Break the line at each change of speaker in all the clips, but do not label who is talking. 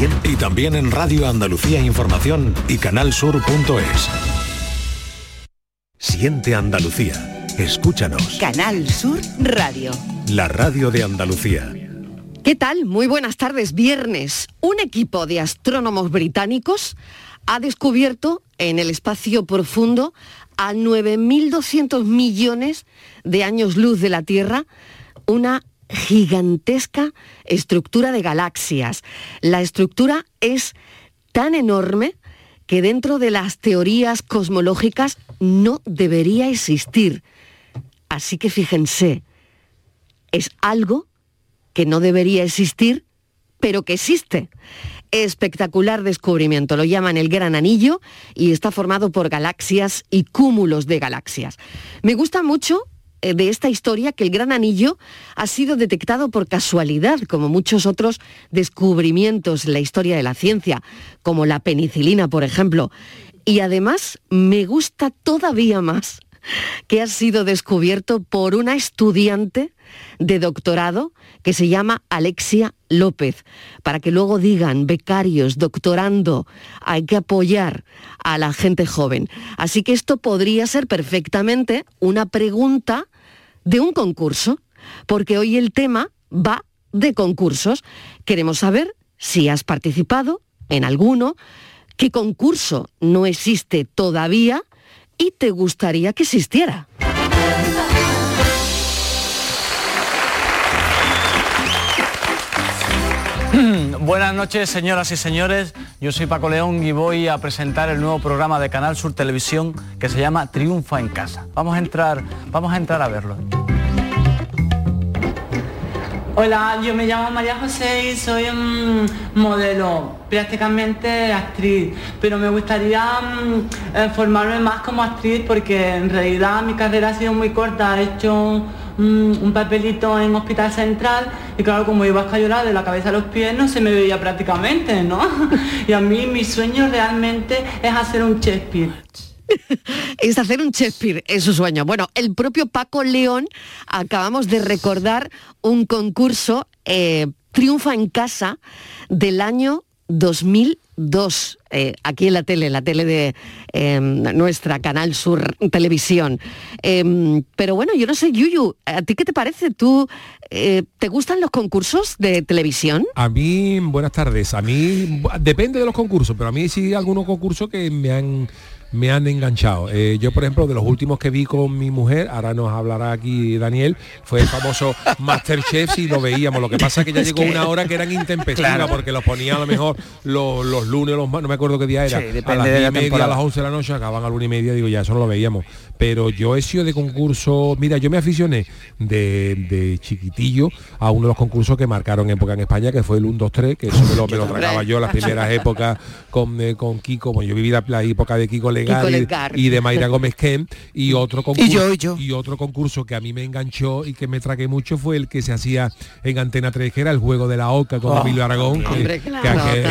Y también en Radio Andalucía Información y canalsur.es. Siente Andalucía. Escúchanos.
Canal Sur Radio.
La radio de Andalucía.
¿Qué tal? Muy buenas tardes. Viernes. Un equipo de astrónomos británicos ha descubierto en el espacio profundo a 9.200 millones de años luz de la Tierra una gigantesca estructura de galaxias. La estructura es tan enorme que dentro de las teorías cosmológicas no debería existir. Así que fíjense, es algo que no debería existir, pero que existe. Espectacular descubrimiento, lo llaman el Gran Anillo y está formado por galaxias y cúmulos de galaxias. Me gusta mucho de esta historia que el Gran Anillo ha sido detectado por casualidad, como muchos otros descubrimientos en la historia de la ciencia, como la penicilina, por ejemplo. Y además me gusta todavía más que ha sido descubierto por una estudiante de doctorado que se llama Alexia López, para que luego digan, becarios, doctorando, hay que apoyar a la gente joven. Así que esto podría ser perfectamente una pregunta de un concurso, porque hoy el tema va de concursos. Queremos saber si has participado en alguno, qué concurso no existe todavía y te gustaría que existiera.
Buenas noches, señoras y señores. Yo soy Paco León y voy a presentar el nuevo programa de Canal Sur Televisión que se llama Triunfa en casa. Vamos a entrar, vamos a entrar a verlo.
Hola, yo me llamo María José y soy un modelo, prácticamente actriz, pero me gustaría mm, eh, formarme más como actriz porque en realidad mi carrera ha sido muy corta, he hecho mm, un papelito en Hospital Central y claro, como iba a escayolar de la cabeza a los pies no se me veía prácticamente, ¿no? y a mí mi sueño realmente es hacer un Shakespeare.
es hacer un Shakespeare, es su sueño. Bueno, el propio Paco León, acabamos de recordar un concurso, eh, Triunfa en Casa, del año 2002, eh, aquí en la tele, la tele de em, nuestra Canal Sur Televisión. Em, pero bueno, yo no sé, Yuyu, ¿a ti qué te parece? ¿Tú eh, te gustan los concursos de televisión?
A mí, buenas tardes. A mí, depende de los concursos, pero a mí sí algunos concursos que me han me han enganchado. Eh, yo, por ejemplo, de los últimos que vi con mi mujer, ahora nos hablará aquí Daniel, fue el famoso Masterchef y lo veíamos. Lo que pasa es que ya llegó una hora que eran intempestivas porque los ponía a lo mejor los, los lunes, los no me acuerdo qué día era, a las 10 y media, a las 11 de la noche, acaban a la una y media, digo, ya eso no lo veíamos. Pero yo he sido de concurso, mira, yo me aficioné de, chiquitillo a uno de los concursos que marcaron época en España, que fue el 1, 2, 3, que eso me lo, me lo tragaba yo las primeras épocas con, eh, con Kiko, bueno, yo viví la, la época de Kiko y, de Mayra Gómez Kem y otro concurso y, otro concurso que a mí me enganchó y que me tragué mucho fue el que se hacía en Antena 3 que era el juego de la Oca con oh, Emilio Aragón que,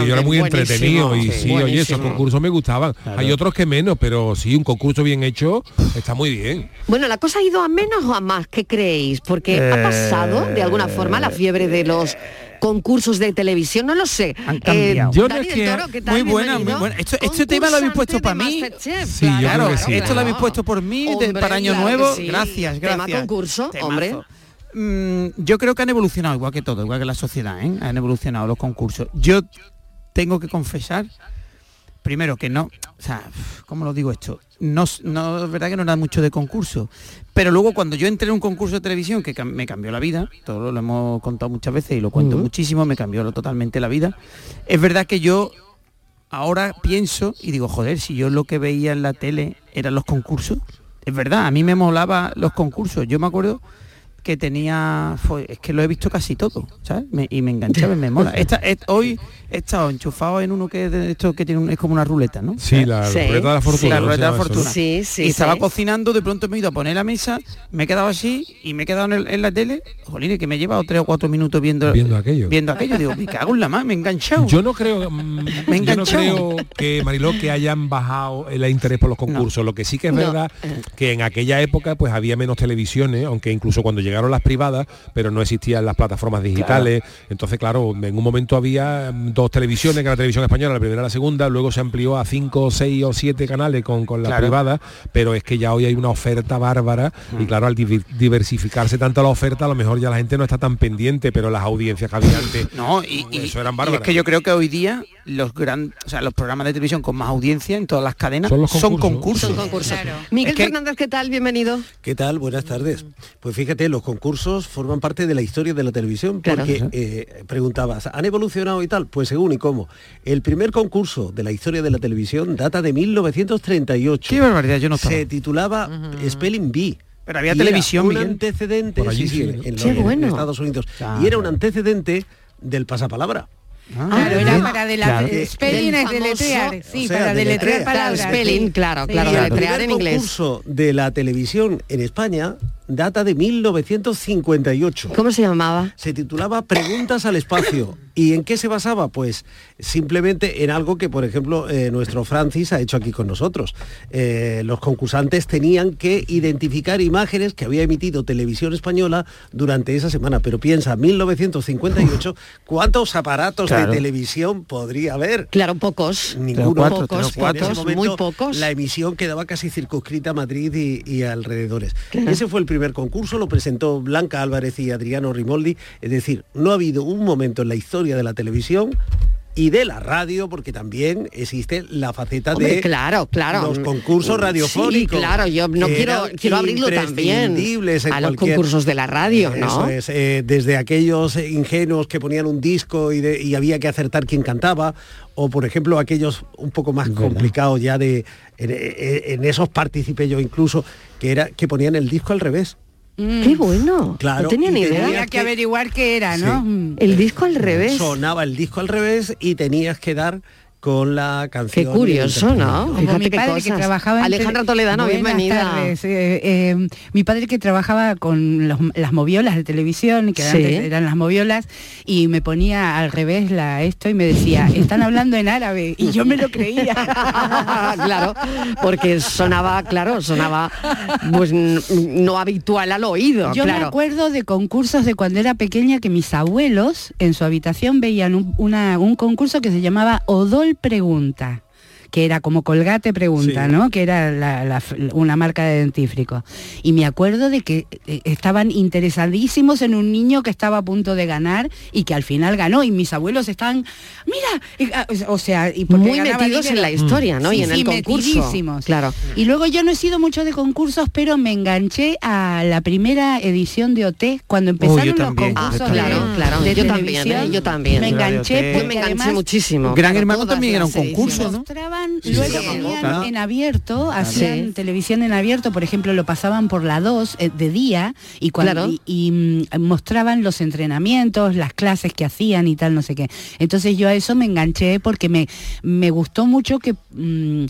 yo era muy entretenido y sí oye esos concursos me gustaban. Hay otros que menos pero sí un concurso bien hecho está muy bien.
Bueno la cosa ha ido a menos o a más ¿qué creéis? porque ha pasado de alguna forma la fiebre de los concursos de televisión, no lo sé.
Eh, yo muy buena, muy buena. Esto, este tema lo habéis puesto para mí.
Sí, claro,
esto lo habéis puesto por mí para Año Nuevo. Gracias, gracias.
Tema concurso, hombre.
Mm, yo creo que han evolucionado igual que todo, igual que la sociedad, ¿eh? han evolucionado los concursos. Yo tengo que confesar, primero que no, o sea, ¿cómo lo digo esto? No, no es verdad que no era mucho de concurso, pero luego cuando yo entré en un concurso de televisión que me cambió la vida, todo lo hemos contado muchas veces y lo cuento muchísimo, me cambió totalmente la vida, es verdad que yo ahora pienso y digo, joder, si yo lo que veía en la tele eran los concursos, es verdad, a mí me molaba los concursos, yo me acuerdo que tenía es que lo he visto casi todo ¿sabes? y me enganchaba y me mola. Esta, hoy he estado enchufado en uno que es de esto que tiene es como una ruleta ¿no?
sí la ruleta de la fortuna
la ruleta de la fortuna. Sí, sí, y estaba cocinando de pronto me he ido a poner la mesa me he quedado así y me he quedado en, la tele. Jolín que me he llevado tres o cuatro minutos viendo
viendo aquello.
viendo aquello. Digo me cago en la mano me he enganchado.
Yo no creo mm, me he yo no creo que Mariló que hayan bajado el interés por los concursos. Lo que sí que es verdad que en aquella época pues había menos televisiones aunque incluso cuando llegaba llegaron las privadas, pero no existían las plataformas digitales. Entonces, claro, en un momento había mm, dos televisiones, que la televisión española, la primera y la segunda, luego se amplió a cinco, seis o siete canales con, con las
Claro.
privadas, pero es que ya hoy hay una oferta bárbara y claro, al diversificarse tanto la oferta, a lo mejor ya la gente no está tan pendiente, pero las audiencias que había antes,
No, y, y-
eso eran
y
bárbaras.
es que yo creo que hoy día los gran, o sea, los programas de televisión con más audiencia en todas las cadenas
Son concursos.
Son concursos. Miguel
Es que-
Fernández, ¿qué tal? Bienvenido.
¿Qué tal? Buenas tardes. Pues fíjate, los concursos forman parte de la historia de la televisión
Claro.
porque eh, preguntabas, ¿han evolucionado y tal? Pues según y cómo. El primer concurso de la historia de la televisión data de 1938.
Qué barbaridad, yo no estaba.
Se titulaba Spelling Bee.
Pero había
Y
televisión,
era un
Miguel.
antecedente,
Por allí
sí, sí,
sí,
en, los- en. Estados Unidos. Y era un antecedente del pasapalabra.
Claro, era
bien.
para de la
Claro.
eh, spelling
Del
es
famoso-
deletrear, sí,
o sea,
para deletrear
deletrear.
Claro,
palabras.
spelling,
sí.
claro,
Sí.
claro,
Y el
deletrear en inglés.
concurso de la televisión en España data de 1958.
¿Cómo se llamaba?
se titulaba Preguntas al espacio. ¿Y en qué se basaba? Pues simplemente en algo que, por ejemplo, eh, nuestro Francis ha hecho aquí con nosotros. Eh, los concursantes tenían que identificar imágenes que había emitido Televisión Española durante esa semana. Pero piensa, 1958, ¿cuántos aparatos
Claro.
de televisión podría haber?
Claro, pocos.
Ninguno.
cuatro,
pocos,
cuatro.
En ese
pocos,
momento,
muy pocos.
La emisión quedaba casi circunscrita a Madrid y, y alrededores.
Claro.
Ese fue el primer concurso, lo presentó Blanca Álvarez y Adriano Rimoldi. Es decir, no ha habido un momento en la historia de la televisión y de la radio, porque también existe la faceta
Hombre,
de
claro, claro.
los concursos
Sí,
radiofónicos.
claro, yo no quiero, quiero abrirlo también a los concursos de la radio, ¿no?
Eso es, eh, desde aquellos ingenuos que ponían un disco y, de- y había que acertar quién cantaba, o por ejemplo aquellos un poco más complicados ya de en, en esos participé yo incluso que era que ponían el disco al revés.
Qué bueno.
Claro,
no tenía ni
tenía
idea.
Había que averiguar qué era, ¿no?
Sí.
Mm.
El disco al revés.
Sonaba el disco al revés y tenías que dar con la
Qué
canción. el
curioso, ¿no?
Como
Fíjate
mi
qué
padre que
cosas.
trabajaba en
Alejandra Toledano,
Buenas
bienvenida.
tardes. Eh, eh, mi padre que trabajaba con los- las moviolas de televisión, que
Sí.
antes eran las moviolas, y me ponía al revés la esto y me decía, están hablando en árabe, y yo me lo creía.
claro, porque sonaba, claro, sonaba pues no habitual al oído,
Yo me acuerdo de concursos de cuando era pequeña que mis abuelos en su habitación veían un, una- un concurso que se llamaba Odol Pregunta que era como Colgate Pregunta,
Sí.
¿no? Que era la- la- una marca de dentífrico. Y me acuerdo de que eh, estaban interesadísimos en un niño que estaba a punto de ganar y que al final ganó. Y mis abuelos estaban, mira, y, ah, o sea, y porque
Muy metidos en la historia, ¿no?
Sí,
y en
sí,
el concurso.
metidísimos.
Claro.
Y luego yo no he sido mucho de concursos, pero me enganché a la primera edición de OT cuando empezaron
yo
los
también,
Ah,
concursos
claro,
de,
claro.
de
Yo también. ¿eh? Yo también.
Me enganché porque
me enganché
además
muchísimo.
Gran Hermano también era un concurso, ¿no?
Sí,
luego ponían en abierto, hacían
Sí.
televisión en abierto, por ejemplo, lo pasaban por la 2 eh, de día y cuando
Claro.
y, y, mm, mostraban los entrenamientos, las clases que hacían y tal, no sé qué. Entonces yo a eso me enganché porque me, me gustó mucho que mm,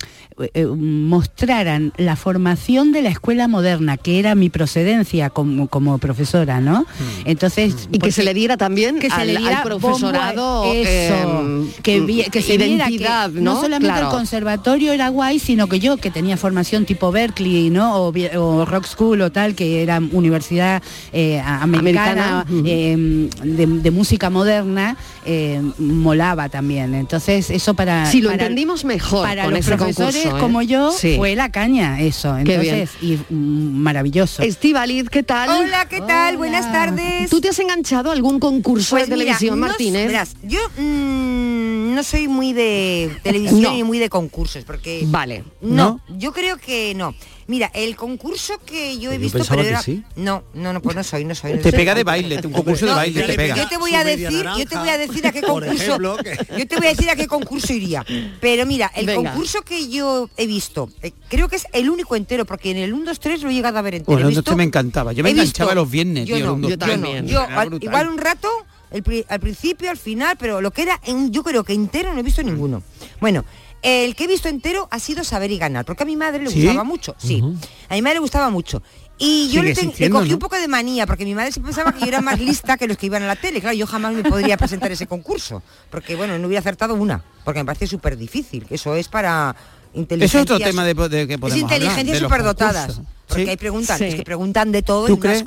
eh, mostraran la formación de la escuela moderna, que era mi procedencia como, como profesora, ¿no? Entonces,
Y que
porque-
se le diera también
que se
al,
le
al
diera
profesorado
eso,
em,
que, vi- que se viera que no,
¿no?
solamente
Claro.
el conservatorio era guay, sino que yo que tenía formación tipo Berkeley, ¿no? O, o Rock School o tal, que era universidad eh, americana, eh, de, de música moderna, eh, molaba también. Entonces eso para
Sí, lo
para-
entendimos mejor
para
con
los
ese
profesores
¿eh?
como yo
Sí.
fue la caña eso.
Qué bien.
Entonces y mm, maravilloso.
Estivaliz, ¿qué tal?
Hola, ¿qué tal? Buenas tardes.
¿Tú te has enganchado a algún concurso
Pues
de
mira,
televisión,
no-
Martínez?
verás, yo mm, no soy muy de televisión
No.
ni muy de concursos, porque
Vale.
no, yo creo que no. Mira, el concurso que yo he
Yo
visto, pero
que
era
sí.
no, no, no, pues no soy, no soy. no
Te
soy.
pega de baile, un concurso de
No,
baile
yo,
te pega.
yo te voy a decir, yo te voy a decir a qué concurso.
ejemplo,
Yo te voy a decir a qué concurso iría. Pero mira, el
Venga.
concurso que yo he visto, eh, creo que es el único entero, porque en el 1, 2, 3 lo he llegado a ver entero.
Bueno,
He
entonces
visto-
me encantaba. Yo me
he
enganchaba
visto-
los viernes,
yo
tío,
no,
el uno,
yo
dos,
también.
yo, al- igual un rato, el al principio, al final, pero lo que era, en- yo creo que entero no he visto ninguno. Bueno, el que he visto entero ha sido Saber y Ganar, porque a mi madre le
¿Sí?
gustaba mucho, sí. A mi madre le gustaba mucho. Y yo le, ten- le
existiendo,
cogí
¿no?
un poco de manía, porque mi madre se pensaba que yo era más lista que los que iban a la tele. Claro, yo jamás me podría presentar ese concurso, porque bueno, no hubiera acertado una, porque me parece súper difícil, que eso es para
Eso
inteligencia.
es otro tema de, de que
Es
superdotado
inteligencia superdotadas. Porque
Sí.
hay preguntas,
Sí.
es que preguntan de todo.
¿Tú
y unas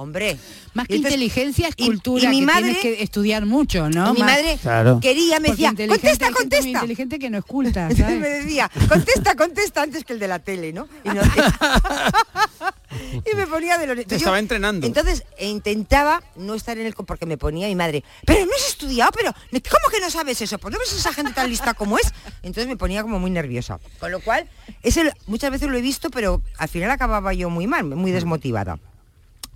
Hombre.
Más que
entonces-
inteligencia es
y-
cultura,
y mi
que
madre-
tienes que estudiar mucho, ¿no?
Y mi
Más-
madre
Claro.
quería, me decía, contesta,
hay gente muy
contesta.
inteligente que no
Entonces
¿sabes?
me decía, contesta, contesta antes que el de la tele, ¿no? Y, no- y me ponía de los...
Te estaba
yo-
entrenando.
Entonces e intentaba no estar en el... Porque me ponía mi madre, pero no has estudiado, pero ¿cómo que no sabes eso? Pues no ves a esa gente tan lista como es. Entonces me ponía como muy nerviosa. Con lo cual, ese, muchas veces lo he visto, pero al final acababa yo muy mal, muy desmotivada.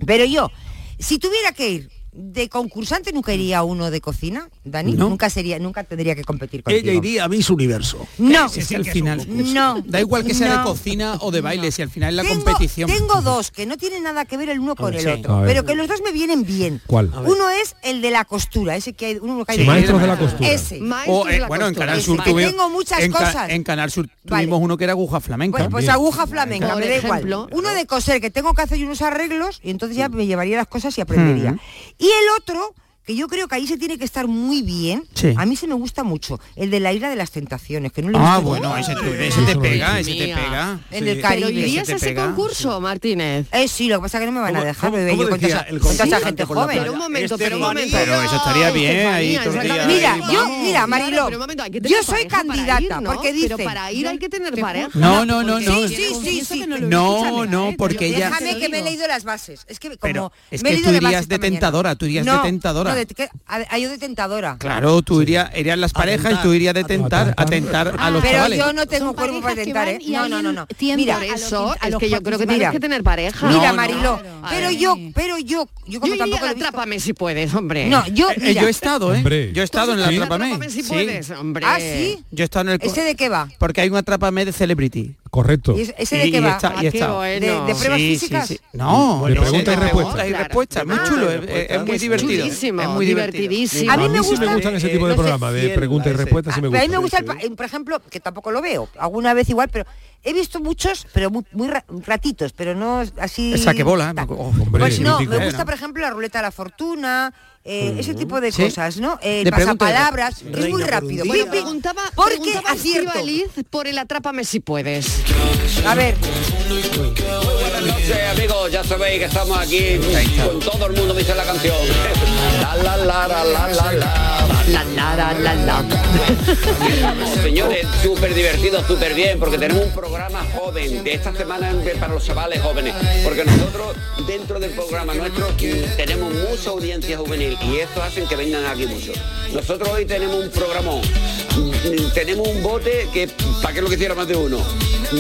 Pero yo, si tuviera que ir de concursante, nunca iría uno de cocina, Dani.
No.
Nunca sería, nunca tendría que competir contigo.
Ella iría a Miss Universo.
No,
Si es al final
no.
da igual que sea de cocina o de baile, si al final es la
Tengo,
competición.
tengo dos que no tienen nada que ver el uno con el
Sí.
otro, pero que los dos me vienen bien.
¿Cuál?
Uno es el de la costura, ese que hay, uno que hay
Sí, maestros de la costura.
Ese.
O,
de
eh,
la
bueno, en
costura.
Canal Sur
tengo muchas
en, Ca-
cosas.
en Canal Sur
Vale.
tuvimos uno que era aguja flamenca.
Pues, pues aguja flamenca,
Por
me da igual. Uno de coser, que tengo que hacer unos arreglos y entonces ya me llevaría las cosas y aprendería.
Mm.
Y el otro, que yo creo que ahí se tiene que estar muy bien,
Sí.
a mí se me gusta mucho, el de la isla de las tentaciones, que no le
Ah,
gusta
bueno, ese, te- ese te pega, ese te pega.
En el. Caribe.
Pero irías
Ese
a ese concurso, Martínez.
Eh, sí, lo que pasa es que no me van a
¿Cómo-
dejar,
cómo
yo con toda
decía
esa, esa gente joven.
Pero un momento,
Este
pero un momento.
Pero eso estaría bien, ahí.
Mira,
ahí,
yo, mira, Mariló,
Claro, pero un momento, hay que tener
yo soy candidata, porque dice...
Pero para ir hay que tener
Te
pareja.
No, no, no, no.
sí, sí, sí.
No,
No,
¿eh?
porque ella-
te
Déjame que me he leído las bases. Es que como
es que tú irías de tentadora, tú irías de tentadora.
No, de, que, de tentadora.
Claro, tú irías, irías las parejas y tú irías de tentar, a tentar a los
Pero
chavales.
yo no tengo
Son
cuerpo para tentar, ¿eh? No, no, no, no. Mira,
a los
Eso
a
es que yo creo que tienes que tener pareja.
mira,
No, no.
Mariló,
Claro.
pero
Ay.
yo, pero yo, yo como
Yo
tampoco
Atrápame si puedes, hombre.
No, yo,
Eh,
mira,
yo he estado, ¿eh?
Hombre.
Yo he estado en la. Atrápame.
Atrápame si
Sí.
puedes, hombre.
¿Ah, sí?
Yo he estado en el...
¿Ese de qué va?
Porque hay un Atrápame de Celebrity.
Correcto.
¿Y ese- de
Y-
qué
y
va?
está-
Ah,
y
qué
está.
bueno.
¿De- de pruebas
Sí, sí,
físicas?
sí. No,
De
no,
pregunta y
de
respuesta.
pregunta y
Claro.
respuesta. Es muy
Ah.
chulo, es, es- es muy divertido.
chulísimo,
es muy divertido.
divertidísimo.
A mí me
sí
gusta-
me gustan ese tipo de
no sé,
programas de
fiel
pregunta y
a ese.
respuesta, sí me
pero a mí me
gusta.
gusta, el por ejemplo, que tampoco lo veo, alguna vez igual, pero he visto muchos, pero muy, muy ra- ratitos, pero no así...
El saquebola, ¿eh?
tal.
Oh,
Hombre,
Pues
sí,
no, me gusta, por ejemplo, la ruleta de la fortuna, eh, ese tipo de
Sí.
cosas, ¿no? Eh,
De pregunta y
pasapalabras, es muy
por
rápido. pim,
Preguntaba,
porque
preguntaba
acierto.
Por el Atrápame si puedes.
A ver,
noches amigos, ya sabéis que estamos aquí con todo el mundo dice la canción. La la la la la la la.
La, la, la, la, la.
Señores, súper divertido, súper bien, porque tenemos un programa joven de esta semana para los chavales jóvenes, porque nosotros dentro del programa nuestro tenemos mucha audiencia juvenil y esto hace que vengan aquí muchos. Nosotros hoy tenemos un programón, tenemos un bote que, ¿para qué lo quisiera más de uno?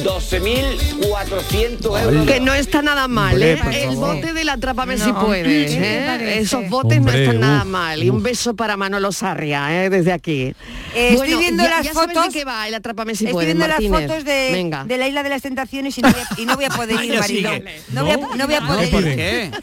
12.400 euros.
Que no está nada mal,
Hombre,
¿eh? El
favor.
bote del Atrápame si
No.
puedes,
¿Qué te
¿eh? Esos botes no están nada
uf,
mal. Y un beso para Manolo Sarria, ¿eh? Desde aquí.
Eh, estoy viendo
ya,
las
ya sabes
fotos-
de qué va el Atrápame si
estoy
puedes,
viendo las fotos de,
Venga.
de la isla de las tentaciones y no voy a, y no voy a poder ir,
sigue.
No, voy a, no voy a
No,
poder
¿por
ir.
¿Qué?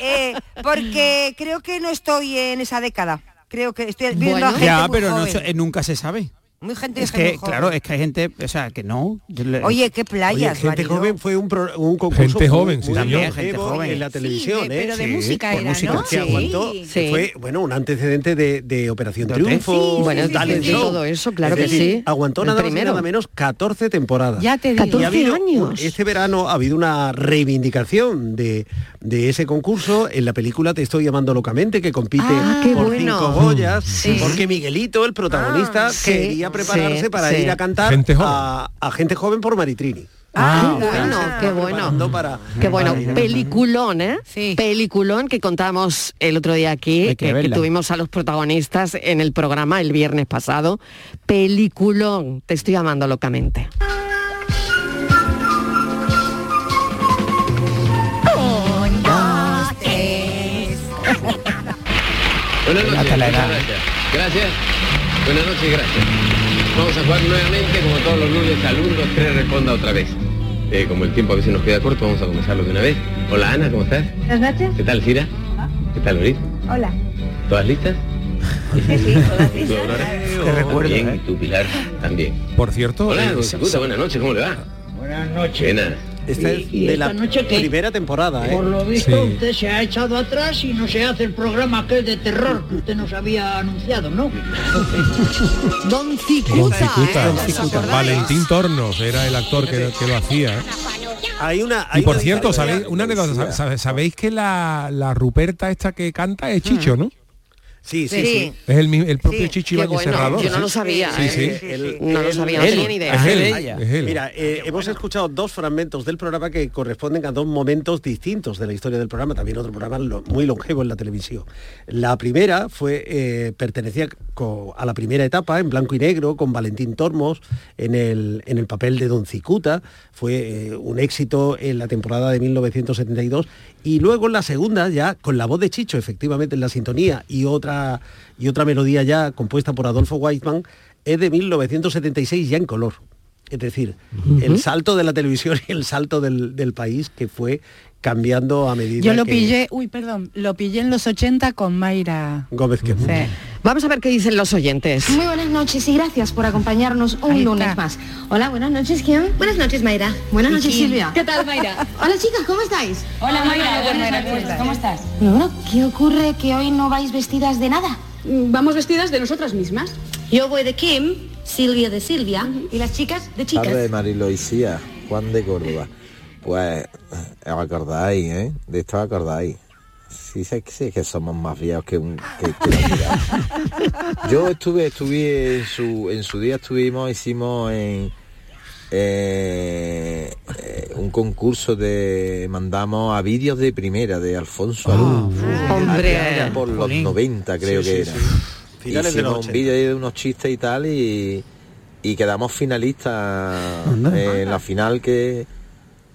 Eh, porque creo que no estoy en esa década. Creo que estoy viendo
Bueno.
a gente
Ya,
muy
pero
joven.
nunca se sabe.
Muy gente
Es que,
joven.
claro, es que hay gente, o sea, que no.
Oye, qué
Oye,
playas,
gente
Marilo.
joven fue un, pro- un concurso
Gente
muy-
joven, sí,
longevo
Gente joven.
en la
Sí,
televisión,
de- pero de
¿eh?
música
por
era,
música.
¿no?
que aguantó,
Sí.
que fue bueno un antecedente de, de Operación
De
Triunfo,
Sí, bueno,
talent
de
show.
todo eso, claro
Es
que
decir,
sí.
Aguantó nada más nada menos 14 temporadas.
Ya te digo.
14
Y ha habido
años.
este verano ha habido una reivindicación de, de ese concurso en la película Te estoy llamando locamente, que compite
Ah,
por
bueno.
cinco Goyas,
Sí.
porque Miguelito, el protagonista,
Ah,
prepararse
sí,
para
sí.
ir a cantar
Gente joven.
a, a gente joven por Maritrini.
Ah,
Ah,
qué bueno,
ah,
qué bueno.
para-
Qué bueno,
para
peliculón, ¿eh?
Sí.
Peliculón que contamos el otro día aquí,
que
que, que
verla.
tuvimos a los protagonistas en el programa el viernes pasado. Peliculón, te estoy amando locamente.
Gracias. Buenas noches y gracias. Vamos a jugar nuevamente, como todos los lunes, al 1, 2, 3, responda otra vez. Eh, como el tiempo a veces nos queda corto, vamos a comenzarlo de una vez. Hola Ana, ¿cómo estás?
Buenas noches.
¿Qué tal, Cira? ¿Qué tal, Loris?
Hola.
¿Todas listas?
Sí, sí, todas
¿Y tú, Aurora?
Qué recuerdo,
Bien,
¿eh?
y tú, Pilar, también.
Por cierto,
Hola,
eh,
buenas noches, ¿cómo le va?
Buenas noches.
Buenas.
Esta es
Y-
de
esta
la
noche que-
primera temporada, ¿eh?
Por lo visto,
Sí.
usted se ha echado atrás y no se hace el programa aquel de terror que usted nos había anunciado, ¿no?
Don
Don
Cicuta,
Cicuta.
¿Os acordáis?
Valentín Tornos era el actor que, que lo hacía. ¿eh?
Hay una,
Y por
una
cierto, ¿sabéis, una anécdota, sabéis que la, la Ruperta esta que canta es Chicho, ¿no?
Sí,
sí, sí.
Es el, el propio
Sí.
Qué
Ibáñez
bueno,
Serrador.
yo no lo sabía,
Sí,
¿eh?
sí.
Él-
No lo
él-
sabía, no tenía ni idea.
Es él,
Ella.
es él.
Mira, eh, hemos escuchado dos fragmentos del programa que corresponden a dos momentos distintos de la historia del programa, también otro programa lo- muy longevo en la televisión. La primera fue eh, pertenecía a la primera etapa en blanco y negro con Valentín Tormos en el, en el papel de Don Cicuta, fue eh, un éxito en la temporada de 1972 y luego en la segunda ya con la voz de Chicho efectivamente en la sintonía y otra y otra melodía ya compuesta por Adolfo Weizmann es de 1976 ya en color. Es decir, el salto de la televisión y el salto del, del país que fue cambiando a medida
Yo lo
que
pillé, uy, perdón, lo pillé en los 80 con Mayra.
Gómez que
Sí.
Vamos a ver qué dicen los oyentes.
Muy buenas noches y gracias por acompañarnos un lunes más. Hola, buenas noches, ¿quién? Buenas noches, Mayra. Buenas noches,
¿Y quién?
Silvia. ¿Qué tal, Mayra? Hola, chicas, ¿cómo estáis?
Hola Mayra, buenas noches, ¿cómo estás?
Bueno, ¿qué ocurre que hoy no vais vestidas de nada?
Vamos vestidas de nosotras mismas.
Yo voy de Kim, Silvia de Silvia y las chicas de chicas.
Tarde, Mariloisía, Juan de Córdoba. Pues, eh, os acordáis, ¿eh? De esto os acordáis. Sí, sé, que- sí que somos más viejos que un... Que, que la vida. Yo estuve, estuve en su, en su día estuvimos, hicimos en... eh, eh, un concurso de mandamos a vídeos de primera de Alfonso Alú
Hombre.
Allá por los 90 creo
Sí,
que
sí,
era
sí. Finales de los
hicimos un
80.
vídeo ahí de unos chistes y tal y, y quedamos finalistas en la final que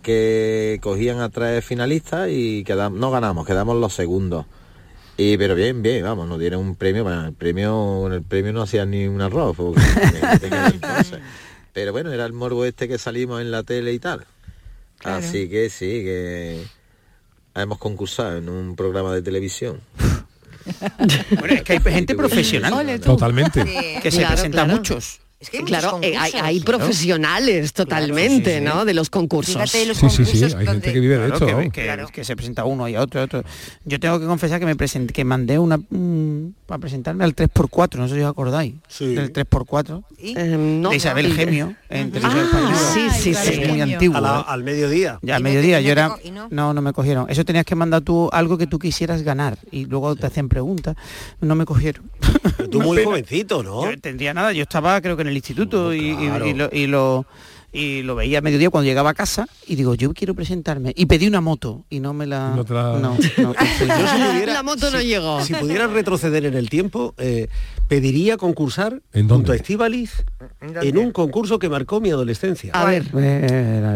que cogían a tres finalistas y quedamos, no ganamos, quedamos los segundos. Y pero bien, bien, vamos, nos dieron un premio, bueno, el premio, el premio no hacían ni un arroz, porque-. Pero bueno, era el morbo este que salimos en la tele y tal. Así que sí, que hemos concursado en un programa de televisión.
Bueno, es que hay gente profesional
tú.
Totalmente.
que se
Claro,
presenta
claro.
muchos.
Es que hay
Claro, eh, hay, profesionales totalmente,
sí, sí.
¿no? De los concursos.
Fíjate los
Sí, sí, sí, hay gente que vive de
Claro,
esto.
que,
vamos.
que-
Claro.
que se presenta uno y otro, otro. Yo tengo que confesar que me presenté, que mandé una para presentarme al 3x4, no sé si os acordáis.
Sí.
Del 3x4
¿Sí?
Eh, no,
de Isabel
y-
Gemio en televisión
Ah,
española.
sí, sí,
Es
sí.
muy antiguo.
A la-
¿eh?
al mediodía.
Ya al
Y
mediodía
y
yo era
y no.
no no me cogieron eso tenías que mandar tú algo que tú quisieras ganar y luego te hacen preguntas no me cogieron
Pero tú muy jovencito, ¿no?
yo tendría nada yo estaba creo que en el instituto y, y-
claro.
y lo, y lo y lo veía a mediodía cuando llegaba a casa y digo yo quiero presentarme y pedí una moto y no me la
No te la-
no.
Yo si pudiera-
La moto no llegó.
Si pudiera retroceder en el tiempo, eh, pediría concursar
¿En
junto a Estíbaliz en un concurso que marcó mi adolescencia.
A ver,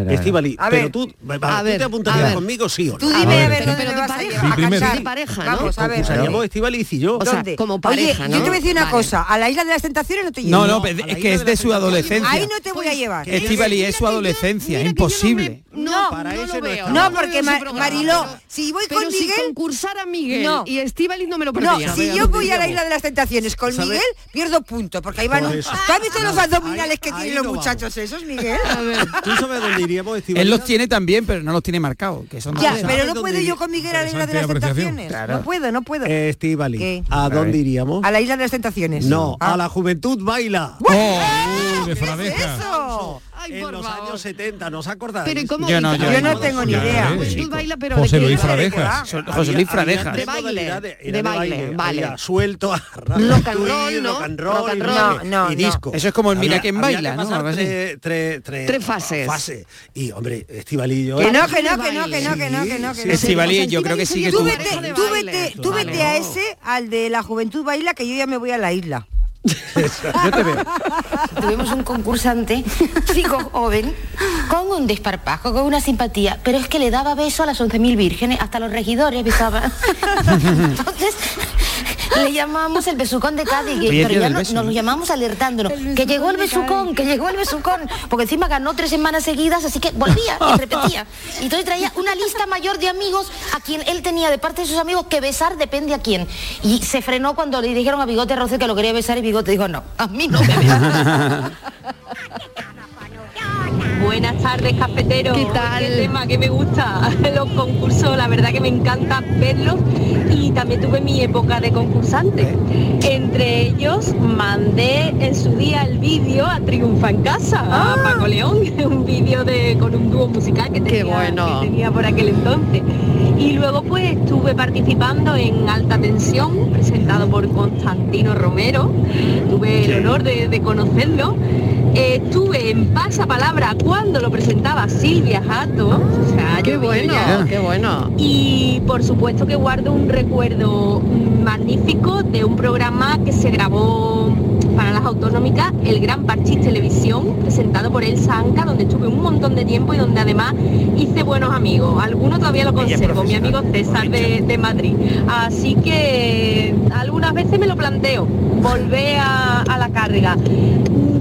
Estíbaliz,
A
pero
ver.
tú, va,
A
¿tú
ver,
te
a
apuntarías
ver.
conmigo, sí o no?
Tú dime a
ver, pero-
pero
vas a a
pareja, ¿no?
Vamos, a ver.
Estíbaliz y yo.
O sea,
¿Dónde?
como pareja,
Oye,
¿no?
yo te voy a decir una
Vale.
cosa. A la isla de las tentaciones no te llevo.
no no es que es
de
su adolescencia
Ahí no te voy a llevar.
Estivali es su adolescencia
yo no
imposible
me- No,
Para
no
ese
lo
no
veo.
está.
No,
lo
porque
veo ese
Ma-
programa,
Mariló, si voy
pero
con
si
Miguel-
concursara Miguel
No.
y Estivaliz no me lo
No,
perdía.
si yo voy a la isla de las tentaciones con
¿Sabe?
Miguel, pierdo punto, porque ahí van. ¿Tú has visto los
No,
abdominales
ahí-
que tienen los
no
muchachos esos, Miguel?
¿Tú sabes dónde iríamos, Estíbaliz?
él los tiene también pero no los tiene marcados que son
Ya, pero
¿Sabes
no puedo yo con Miguel a la isla de las tentaciones. No puedo, no puedo. ¿Qué?
¿a dónde iríamos?
A la isla de las tentaciones.
No,
Ah.
a la juventud baila.
¡Oh! De
¿Qué es eso?
Ay,
en
por
los
favor.
años 70, ¿nos acordáis?
Pero ¿y cómo?
Yo no, yo
Yo no tengo ni idea.
eh.
Juventud baila, pero
José. Luis Fradeja.
So-
Había-
José Luis
había
Fradeja
tres
De baile, de baile, vale.
Suelto, a
Rock and roll, ¿no?
rock and
Rock
roll,
and
y-
roll.
No, no,
y
no.
disco.
Eso es como el Mira quién baila, ¿no?
tres,
fases.
Y hombre, Estivalillo.
Que no, que no, que no, que no, que no, que no, que no.
Estivali yo creo que sigue
Tú tú tú vete a ese, al de la juventud baila, que yo ya me voy a la isla.
Yo te veo
Tuvimos un concursante, chico joven, con un desparpajo, con una simpatía, pero es que le daba beso a las 11.000 vírgenes, hasta los regidores besaba. Entonces, le llamamos el besucón de Cádiz, pero ya
del
no-
beso,
nos
¿no?
lo llamamos alertándonos, que llegó el besucón, que llegó el besucón, porque encima ganó tres semanas seguidas, así que volvía y repetía. Y entonces traía una lista mayor de amigos a quien él tenía de parte de sus amigos que besar depende a quién. Y se frenó cuando le dijeron a Bigote Roce que lo quería besar y Bigote dijo, no, a mí no me.
Buenas tardes, cafetero.
¿Qué tal?
Qué tema que me gusta. Los concursos, la verdad que me encanta verlos. Y también tuve mi época de concursante. Entre ellos mandé en su día el vídeo a Triunfa en Casa, a Paco León, un vídeo de con un dúo musical que tenía,
bueno.
que tenía por aquel entonces. Y luego pues estuve participando en Alta Tensión, presentado por Constantino Romero. Tuve el honor de, de conocerlo. Estuve en Pasapalabra cuando lo presentaba Silvia Jato. O sea,
Qué bueno,
ya.
qué bueno.
Y por supuesto que guardo un recuerdo magnífico de un programa que se grabó para las autonómicas, el Gran Parchís Televisión, presentado por Elsa Anca, donde estuve un montón de tiempo y donde además hice buenos amigos. Algunos todavía lo conservo, mi amigo César de, de Madrid. Así que algunas veces me lo planteo, volver a, a la carga.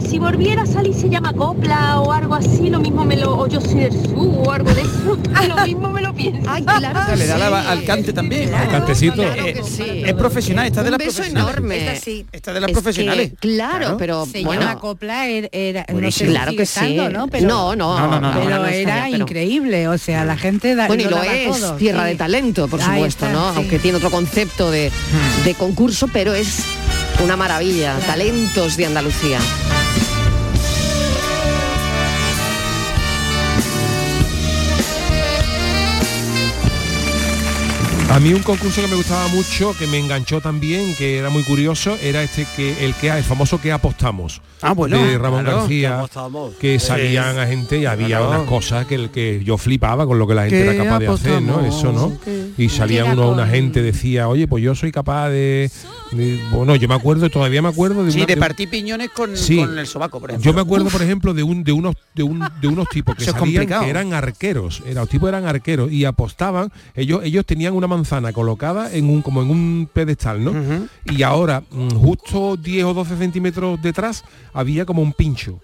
Si volviera a salir se llama copla o algo así, lo mismo me lo, o yo soy del sur o algo de eso, lo mismo me lo pienso.
Ay, claro
le da la- al cante también.
Al cantecito.
Claro que sí.
Es profesional, está de
Un
las
beso
profesionales.
enorme.
Esta sí.
Está de las
Es
profesionales.
que, claro, pero
Se
bueno,
llama copla, era, era- no sé
claro que sí.
estando, ¿no? Pero,
no, no,
No, no, no, no.
pero
no
era
pero-
increíble, o sea, la gente da
Bueno, y lo es,
todo,
tierra
sí.
de talento, por
Ahí
supuesto,
está,
¿no?
sí.
Aunque tiene otro concepto de, de concurso, pero es una maravilla. Talentos de Andalucía.
A mí un concurso que me gustaba mucho, que me enganchó también, que era muy curioso, era este que el que el famoso que apostamos
Ah, bueno.
de Ramón
claro.
García,
apostábamos.
que salían a gente y había
Claro.
unas cosas que, el que yo flipaba con lo que la gente
Que
era capaz de hacer, ¿no? Eso, ¿no?
que-
Y salía uno, una
con-
gente decía, oye, pues yo soy capaz de, de- bueno, yo me acuerdo, todavía me acuerdo de
Sí,
una-
de partir piñones con,
Sí.
con el sobaco, por ejemplo.
yo me acuerdo, por ejemplo, de un de unos de un de unos tipos que salían que eran arqueros, era, los tipos eran arqueros y apostaban, ellos ellos tenían una manzana colocada en un como en un pedestal, ¿no? Y ahora, mm, justo 10 o 12 centímetros detrás, había como un pincho.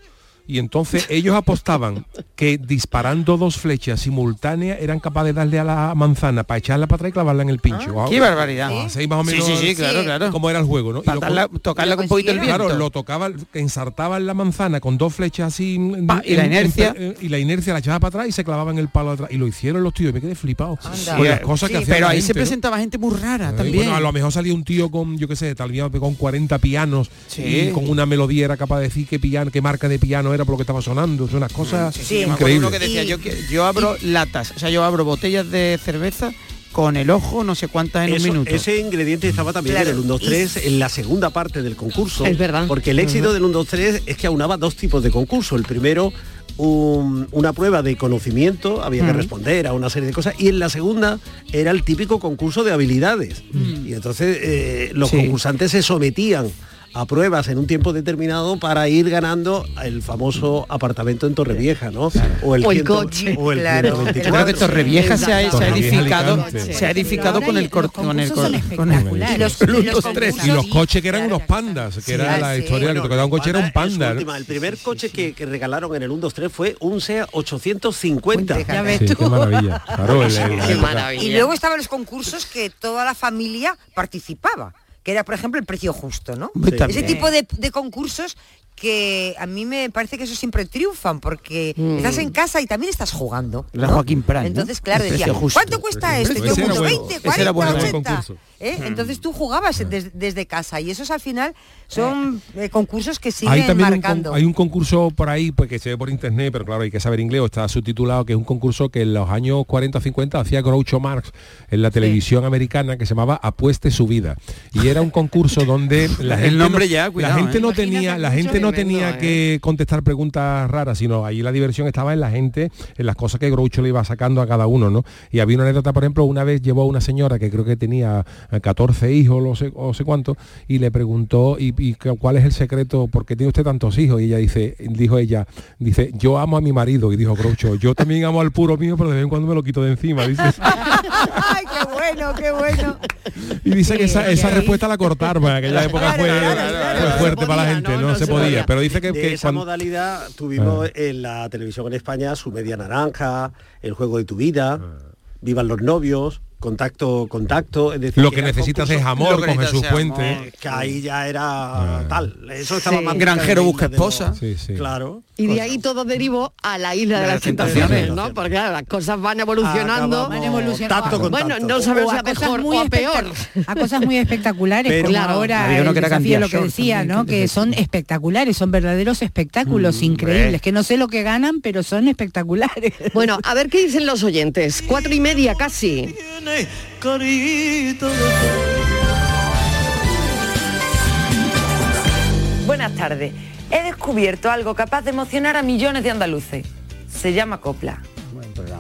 Y entonces ellos apostaban que disparando dos flechas simultáneas eran capaces de darle a la manzana para echarla para atrás y clavarla en el pincho.
Qué barbaridad.
Ah, así más o
Sí,
menos
sí, sí, claro, claro.
cómo era el juego, ¿no? Lo-
tocarla con un poquito el viento.
Claro, lo tocaba, ensartaba en la manzana con dos flechas así en-
y la inercia.
en- y la inercia la echaba para atrás y se clavaba en el palo atrás. Y lo hicieron los tíos, y me quedé flipado. Las cosas que
Pero ahí
gente,
se
¿no?
presentaba gente muy rara
Eh,
también.
Bueno, a lo mejor salía un tío con, yo qué sé, tal vez con 40 pianos
Sí.
y con una melodía era capaz de decir qué piano, qué marca de piano era por lo que estaba sonando. Son unas cosas
Sí, acuerdo
increíbles.
uno que decía,
Y-
yo, abro latas, o sea, yo abro botellas de cerveza con el ojo no sé cuántas en
Eso-
un minuto.
Ese ingrediente estaba también
Claro,
en el 1, 2, 3, en la segunda parte del concurso.
Es verdad.
Porque el éxito del 1, 2, 3 es que aunaba dos tipos de concurso. El primero, un- una prueba de conocimiento, había que responder a una serie de cosas. Y en la segunda era el típico concurso de habilidades. Y entonces eh, los
Sí.
concursantes se sometían a pruebas en un tiempo determinado para ir ganando el famoso apartamento en Torrevieja, ¿no? O el,
O el
ciento-
coche.
O el
Claro.
124.
Yo creo que Torrevieja se ha, se ha edificado, se ha edificado con el con el con el-
los- y los
1, 2, 3.
concursos-
Y los coches que eran unos pandas, que era la
sí.
historia que
Bueno,
te quedaba un coche era un
Panda, el primer coche que, que regalaron en el 1, 2, 3 fue un SEA 850.
Ya ves
Sí, qué maravilla. Claro, el- el-
Qué
el-
maravilla.
Y luego estaban los concursos que toda la familia participaba, que era, por ejemplo, el precio justo, ¿no? Ese tipo de, de concursos que a mí me parece que eso siempre triunfan, porque
Mm.
estás en casa y también estás jugando. ¿no?
Joaquín Prat, ¿no?
Entonces, claro,
El
decía,
justo.
¿cuánto cuesta esto? Y
Ese
todo el
era
mundo,
bueno.
20,
Ese era
40,
bueno, buen
80.
concurso.
¿eh? Entonces tú jugabas des- desde casa y esos al final son eh, concursos que
Hay
siguen
también
marcando.
hay un concurso por ahí pues, que se ve por internet, pero claro, hay que saber inglés, o está subtitulado, que es un concurso que en los años 40 o 50 hacía Groucho Marx en la televisión americana que se llamaba Apueste su vida. Y era un concurso donde la
El
gente
nombre
no,
ya, cuidado,
la gente
¿eh?
no
Imagínate
tenía, la gente no tenía
¿eh?
que contestar preguntas raras, sino ahí la diversión estaba en la gente, en las cosas que Groucho le iba sacando a cada uno, ¿no? Y había una anécdota, por ejemplo, una vez llevó a una señora que creo que tenía eh, 14 hijos, o sé, o sé cuánto, y le preguntó, ¿y, y cu- cuál es el secreto? ¿Por qué tiene usted tantos hijos? Y ella dice, dijo ella, dice, yo amo a mi marido, y dijo Groucho, yo también amo al puro mío, pero de vez en cuando me lo quito de encima, dice.
¡Ay, qué bueno, qué bueno!
Y dice que esa, respuesta la cortaron, en aquella época fue,
Claro, claro, claro.
fue
No se
fuerte para la gente,
no,
no,
no
se podía. Pero dice que,
de
que
esa
cuando-
modalidad tuvimos en la televisión en España su media naranja, el juego de tu vida, vivan los novios, contacto, contacto. Es decir,
Lo que necesitas
concurso-
es amor con Jesús
es
Puente.
amor, Que ahí ya era tal. Eso estaba
Sí.
más
Granjero busca esposa.
Sí, sí.
Claro.
Y de ahí todo derivó a la isla de,
De
las
las
tentaciones,
tentaciones.
¿no? Porque claro, las cosas van evolucionando.
Van evolucionando.
tacto con
Bueno,
tacto.
no sabemos
O a
mejor
muy
o a peor.
a cosas muy espectaculares
Pero-
como
Claro.
ahora el desafío, lo que decía
también,
no
que
son espectaculares son verdaderos espectáculos
Mm,
increíbles que no sé lo que ganan pero son espectaculares
Bueno, a ver qué dicen los oyentes. Cuatro y media casi.
Buenas tardes. He descubierto algo capaz de emocionar a millones de andaluces. Se llama copla.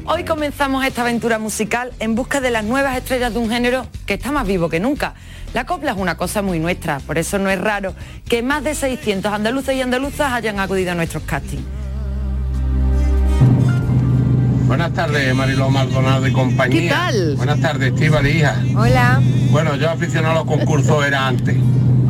Hoy comenzamos esta aventura musical en busca de las nuevas estrellas de un género que está más vivo que nunca. La copla es una cosa muy nuestra, por eso no es raro que más de 600 andaluces y andaluzas hayan acudido a nuestros castings.
Buenas tardes, Mariló Maldonado y compañía.
¿Qué tal?
Buenas tardes, Estíbal, hija.
Hola.
Bueno, yo aficionado a los concursos era antes,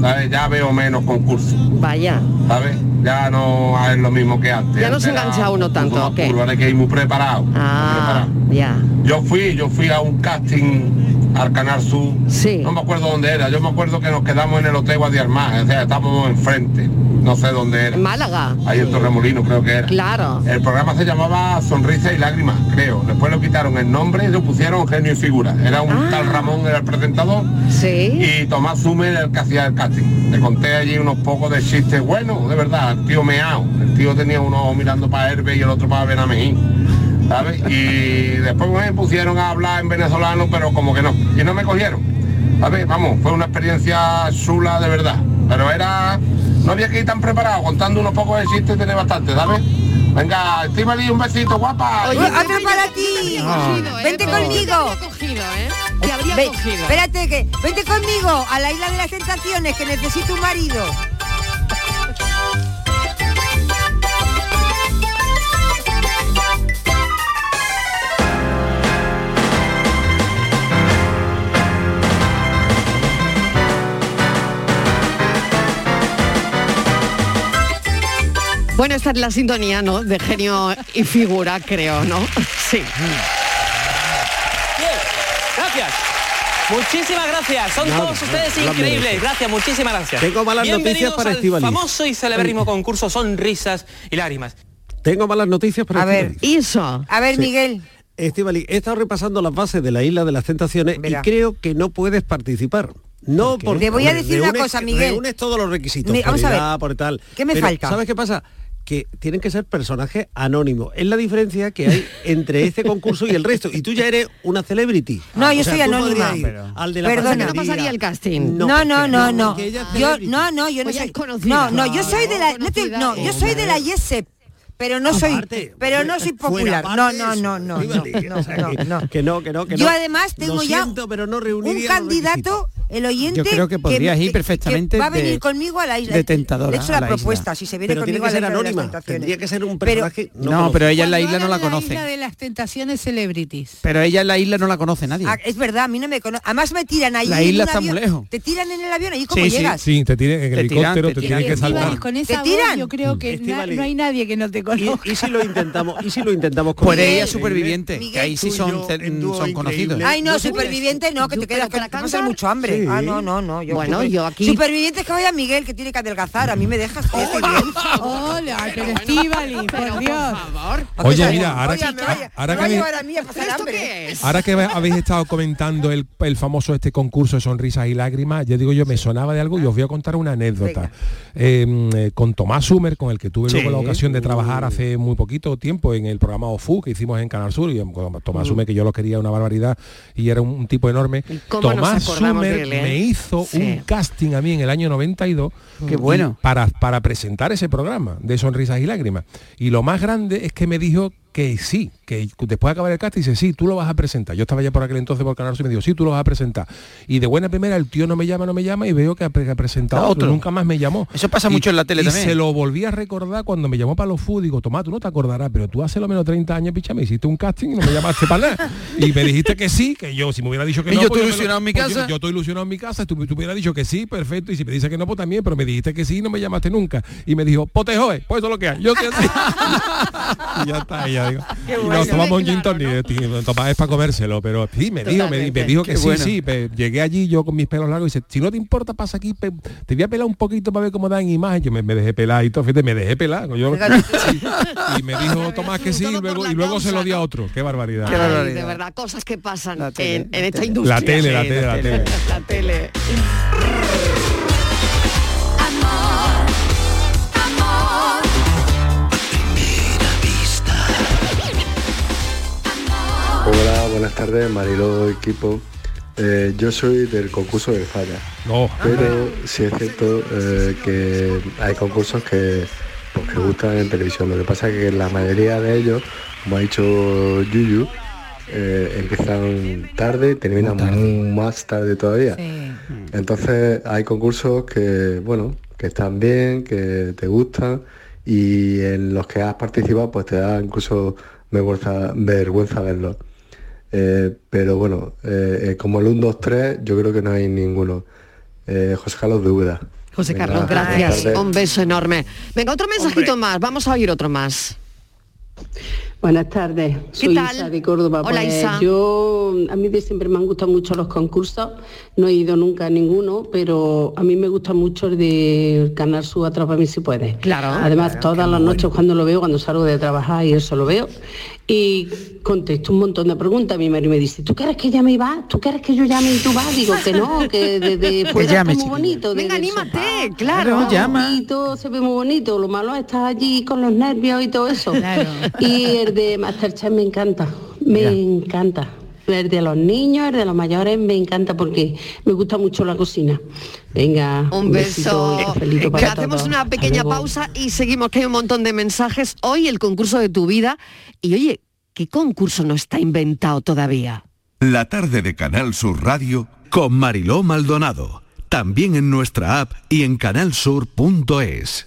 ¿sabes? Ya veo menos concursos,
Vaya.
¿sabes? Ya no es lo mismo que antes.
Ya no se engancha uno
un
tanto,
poco más
¿o qué?
puro, Ahora hay que ir muy preparado. muy
Ah,
preparado.
ya.
Yo fui, yo fui a un casting al Canal Sur.
Sí.
No me acuerdo dónde era. Yo me acuerdo que nos quedamos en el Hotel Guadiarmar, o sea, estábamos enfrente. No sé dónde era.
En Málaga.
Ahí en Torremolino creo que era.
Claro.
El programa se llamaba Sonrisa y Lágrimas, creo. Después lo quitaron el nombre y lo pusieron Genio y Figura. Era un
Ah.
tal Ramón era el presentador
Sí.
y Tomás Zumer el que hacía el casting. Le conté allí unos pocos de chistes buenos, de verdad. El tío meao. El tío tenía uno ojo mirando para Herbe y el otro para Benamejín. ¿Sabes? Y después me pusieron a hablar en venezolano, pero como que no. Y no me cogieron. ¿Sabes? Vamos, fue una experiencia chula de verdad. Pero era. No había que ir tan preparado, contando unos pocos de chistes tiene bastante, ¿sabes? Venga, Estíbaliz, un besito, guapa.
Oye,
Otro para ti.
cogido, ¿eh?
Vente conmigo.
cogido, ¿eh? Te habría
Ve-
cogido.
espérate que vente conmigo a la isla de las tentaciones que necesito un marido.
Bueno, esta es la sintonía, ¿no? De genio y figura, creo, ¿no? Sí.
Bien, gracias. Muchísimas gracias. Son
Nada,
todos ustedes
nada,
increíbles. Gracias, muchísimas gracias.
Tengo malas noticias para
al
Estíbaliz.
famoso y celebérrimo concurso Sonrisas y Lágrimas.
Tengo malas noticias para
A ver.
Eso.
A ver,
Sí.
Miguel.
Estíbaliz, he estado repasando las bases de la isla de las tentaciones
Verá.
y creo que no puedes participar. No, porque
Te voy a decir una cosa, Miguel.
Reúnes todos los requisitos.
Mi-
por
vamos a ver.
edad, por tal.
¿Qué me
Pero,
falta?
¿Sabes qué pasa? Que tienen que ser personajes anónimos. Es la diferencia que hay entre este concurso y el resto. Y tú ya eres una celebrity.
No, yo
sea,
soy anónima. Pero-
Al de la
Perdona.
¿No pasaría el casting?
No, no, no, no.
es
Yo, no, no, yo no soy. No, no, yo soy de la. No, te- no, yo soy de la YESEP. Pero no soy,
Aparte,
pero no soy popular. No, no, no, no, no, no, no,
que-
no.
Que no, que no, que
Yo
no.
además tengo
Lo
ya
siento, pero no
un candidato, el oyente.
Yo creo que podrías ir perfectamente
que va a venir
de-
conmigo a la isla.
de tentadora
Le he hecho la,
la isla.
propuesta, si se viene
Pero tiene
conmigo
que
a la
ser
isla
anónima.
tentaciones.
Tendría que ser un
Pero-
personaje.
No,
conocido.
pero ella en la isla no la conoce.
isla de las tentaciones celebrities
Pero ella en la isla no la conoce nadie.
Ah, es verdad, a mí no me conoce. Además me tiran ahí.
La
en
isla
un
está muy
avión.
lejos.
Te tiran en el avión, ahí cómo llegas.
Sí, te tienen en el
Te tiran,
helicóptero,
te tiran.
tienes que saltar.
¿Te tiran?
yo creo que
Estíbaliz.
no hay nadie que no te
¿Y, y si lo intentamos? ¿Y si lo intentamos con
ella es superviviente,
Miguel,
que ahí sí son, son conocidos.
Ay, no,
¿No te
superviviente no, que te
¿Tú-
quedas que te pasa
cantar?
mucho hambre.
Sí.
Ah, no, no, no. Yo,
Bueno,
super-
yo aquí-
Superviviente es que vaya Miguel, que tiene que adelgazar. A mí me dejas. que
hola pero Estíbaliz por Dios
Oye, mira, ahora que, ahora que
va a
habéis-
llevar a mí a pasar hambre.
Ahora que habéis estado comentando el, el famoso este concurso de sonrisas y lágrimas, ya digo yo, me sonaba de algo y os voy a contar una anécdota. Eh, eh, con Tomás Sumer, con el que tuve luego la ocasión de trabajar hace muy poquito tiempo en el programa OFU que hicimos en Canal Sur, y Tomás Sumer, que yo lo quería una barbaridad y era un, un tipo enorme. Tomás Sumer
él, eh?
me hizo
Sí.
un casting a mí en el año 92
Qué bueno.
para, para presentar ese programa de sonrisas y lágrimas. Y lo más grande es que me dijo que sí, que después de acabar el casting dice, sí, tú lo vas a presentar. Yo estaba ya por aquel entonces por Canal y me dijo, sí, tú lo vas a presentar. Y de buena primera el tío no me llama, no me llama y veo que ha, pre- ha presentado otro.
otro.
Nunca más me llamó.
Eso pasa
Y-
mucho en la tele
y
también.
se lo volví a recordar cuando me llamó para los food. Digo, Tomás, tú no te acordarás, pero tú hace lo menos 30 años, picha, me hiciste un casting y no me llamaste para nada. Y me dijiste que sí, que yo, si me hubiera dicho que
Y
no,
yo
pues
estoy ilusionado en mi
pues yo-
casa.
Yo, estoy ilusionado en mi casa, tú, tú hubieras dicho que sí, perfecto. Y si me dice que no, pues también, pero me dijiste que sí y no me llamaste nunca. Y me dijo, pote joe, pues eso es lo que hay. Yo así. y ya está, ya digo. Y
bueno.
nos tomamos un gin tonic, Tomás es para comérselo, pero sí, me dijo, me, me dijo que
Qué
sí,
bueno.
sí. pe- llegué allí yo con mis pelos largos y dice, si no te importa, pasa aquí, pe- te voy a pelar un poquito para ver cómo dan imagen. Yo me, me dejé pelar y todo, fíjate, me dejé pelar. Yo, y me dijo Tomás que sí, y luego, y luego se lo di a otro. Qué barbaridad.
Ay, de verdad, cosas que pasan en, en esta industria.
La tele, la tele, la tele.
La tele.
Hola, buenas tardes, Mariló equipo. Eh, yo soy del concurso del Falla.
No.
Pero sí es cierto eh, que hay concursos que, pues, que gustan en televisión. Lo que pasa es que la mayoría de ellos, como ha dicho Yuyu, eh, empiezan tarde y terminan más tarde todavía. Entonces hay concursos que, bueno, que están bien, que te gustan y en los que has participado pues te da incluso vergüenza, vergüenza verlos. Eh, pero bueno, eh, eh, como el 1, 2, 3, yo creo que no hay ninguno. Eh, José Carlos Deuda.
José
Venga,
Carlos, gracias. Un beso enorme. Venga, otro mensajito más. Vamos a oír otro más.
Buenas tardes,
¿Qué
soy
tal?
Isa de Córdoba.
Hola,
Pues
Isa.
Yo, a mí de siempre me han gustado mucho los concursos, no he ido nunca a ninguno, pero a mí me gusta mucho el de Canal Sur Atrápame si puedes.
Claro.
Además, todas las noches cuando lo veo, cuando salgo de trabajar y eso lo veo, y contesto un montón de preguntas. Mi marido me dice, ¿tú quieres que llame y va? ¿Tú quieres que yo llame y tú vas? Digo que no, que desde fuera
llame,
está muy bonito.
Venga, anímate,
sofá,
claro.
llama.
Y todo se ve muy bonito. Lo malo es estar allí con los nervios y todo eso. Y el de Masterchef me encanta, me encanta. El de los niños, el de los mayores, me encanta porque me gusta mucho la cocina. Venga,
Un beso.
besito para
hacemos
todos.
una pequeña pausa y seguimos, que hay un montón de mensajes. Hoy el concurso de tu vida. Y oye, ¿qué concurso no está inventado todavía?
La tarde de Canal Sur Radio con Mariló Maldonado. También en nuestra app y en canalsur.es.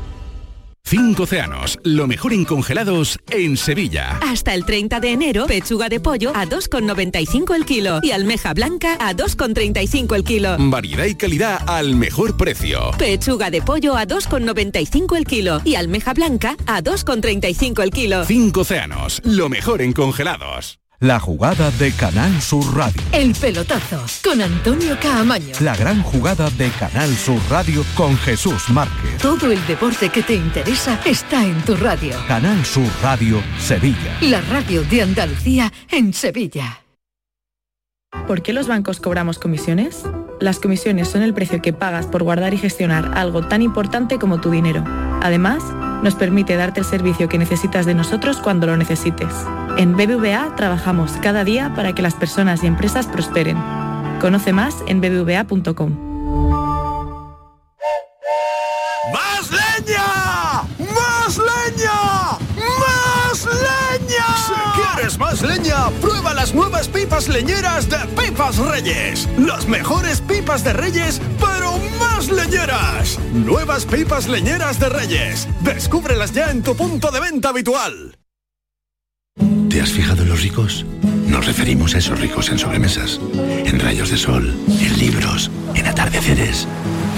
Cinco océanos, lo mejor en congelados en Sevilla.
Hasta el 30 de enero, pechuga de pollo a 2,95 el kilo y almeja blanca a 2,35 el kilo.
Variedad y calidad al mejor precio.
Pechuga de pollo a 2,95 el kilo y almeja blanca a 2,35 el kilo.
Cinco océanos, lo mejor en congelados. La jugada de Canal Sur Radio.
El pelotazo con Antonio Caamaño.
La gran jugada de Canal Sur Radio con Jesús Márquez.
Todo el deporte que te interesa está en tu radio.
Canal Sur Radio, Sevilla.
La radio de Andalucía en Sevilla.
¿Por qué los bancos cobramos comisiones? Las comisiones son el precio que pagas por guardar y gestionar algo tan importante como tu dinero. Además, nos permite darte el servicio que necesitas de nosotros cuando lo necesites. En BBVA trabajamos cada día para que las personas y empresas prosperen. Conoce más en bbva.com.
¡Más leña! ¡Más leña! ¡Más leña! Si quieres más leña, las nuevas pipas leñeras de Pipas Reyes. Las mejores pipas de Reyes, pero más leñeras. Nuevas pipas leñeras de Reyes. Descúbrelas ya en tu punto de venta habitual.
¿Te has fijado en los ricos? Nos referimos a esos ricos en sobremesas, en rayos de sol, en libros, en atardeceres.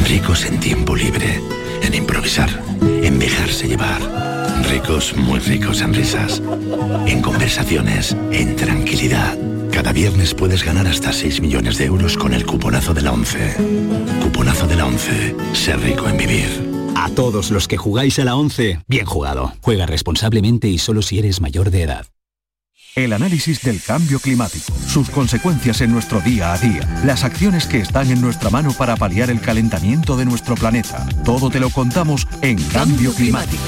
Ricos en tiempo libre, en improvisar, en dejarse llevar. Ricos, muy ricos en risas, en conversaciones, en tranquilidad. Cada viernes puedes ganar hasta 6 millones de euros con el cuponazo de la 11. Cuponazo de la 11. Ser rico en vivir.
A todos los que jugáis a la 11, bien jugado. Juega responsablemente y solo si eres mayor de edad.
El análisis del cambio climático, sus consecuencias en nuestro día a día, las acciones que están en nuestra mano para paliar el calentamiento de nuestro planeta. Todo te lo contamos en Cambio Climático.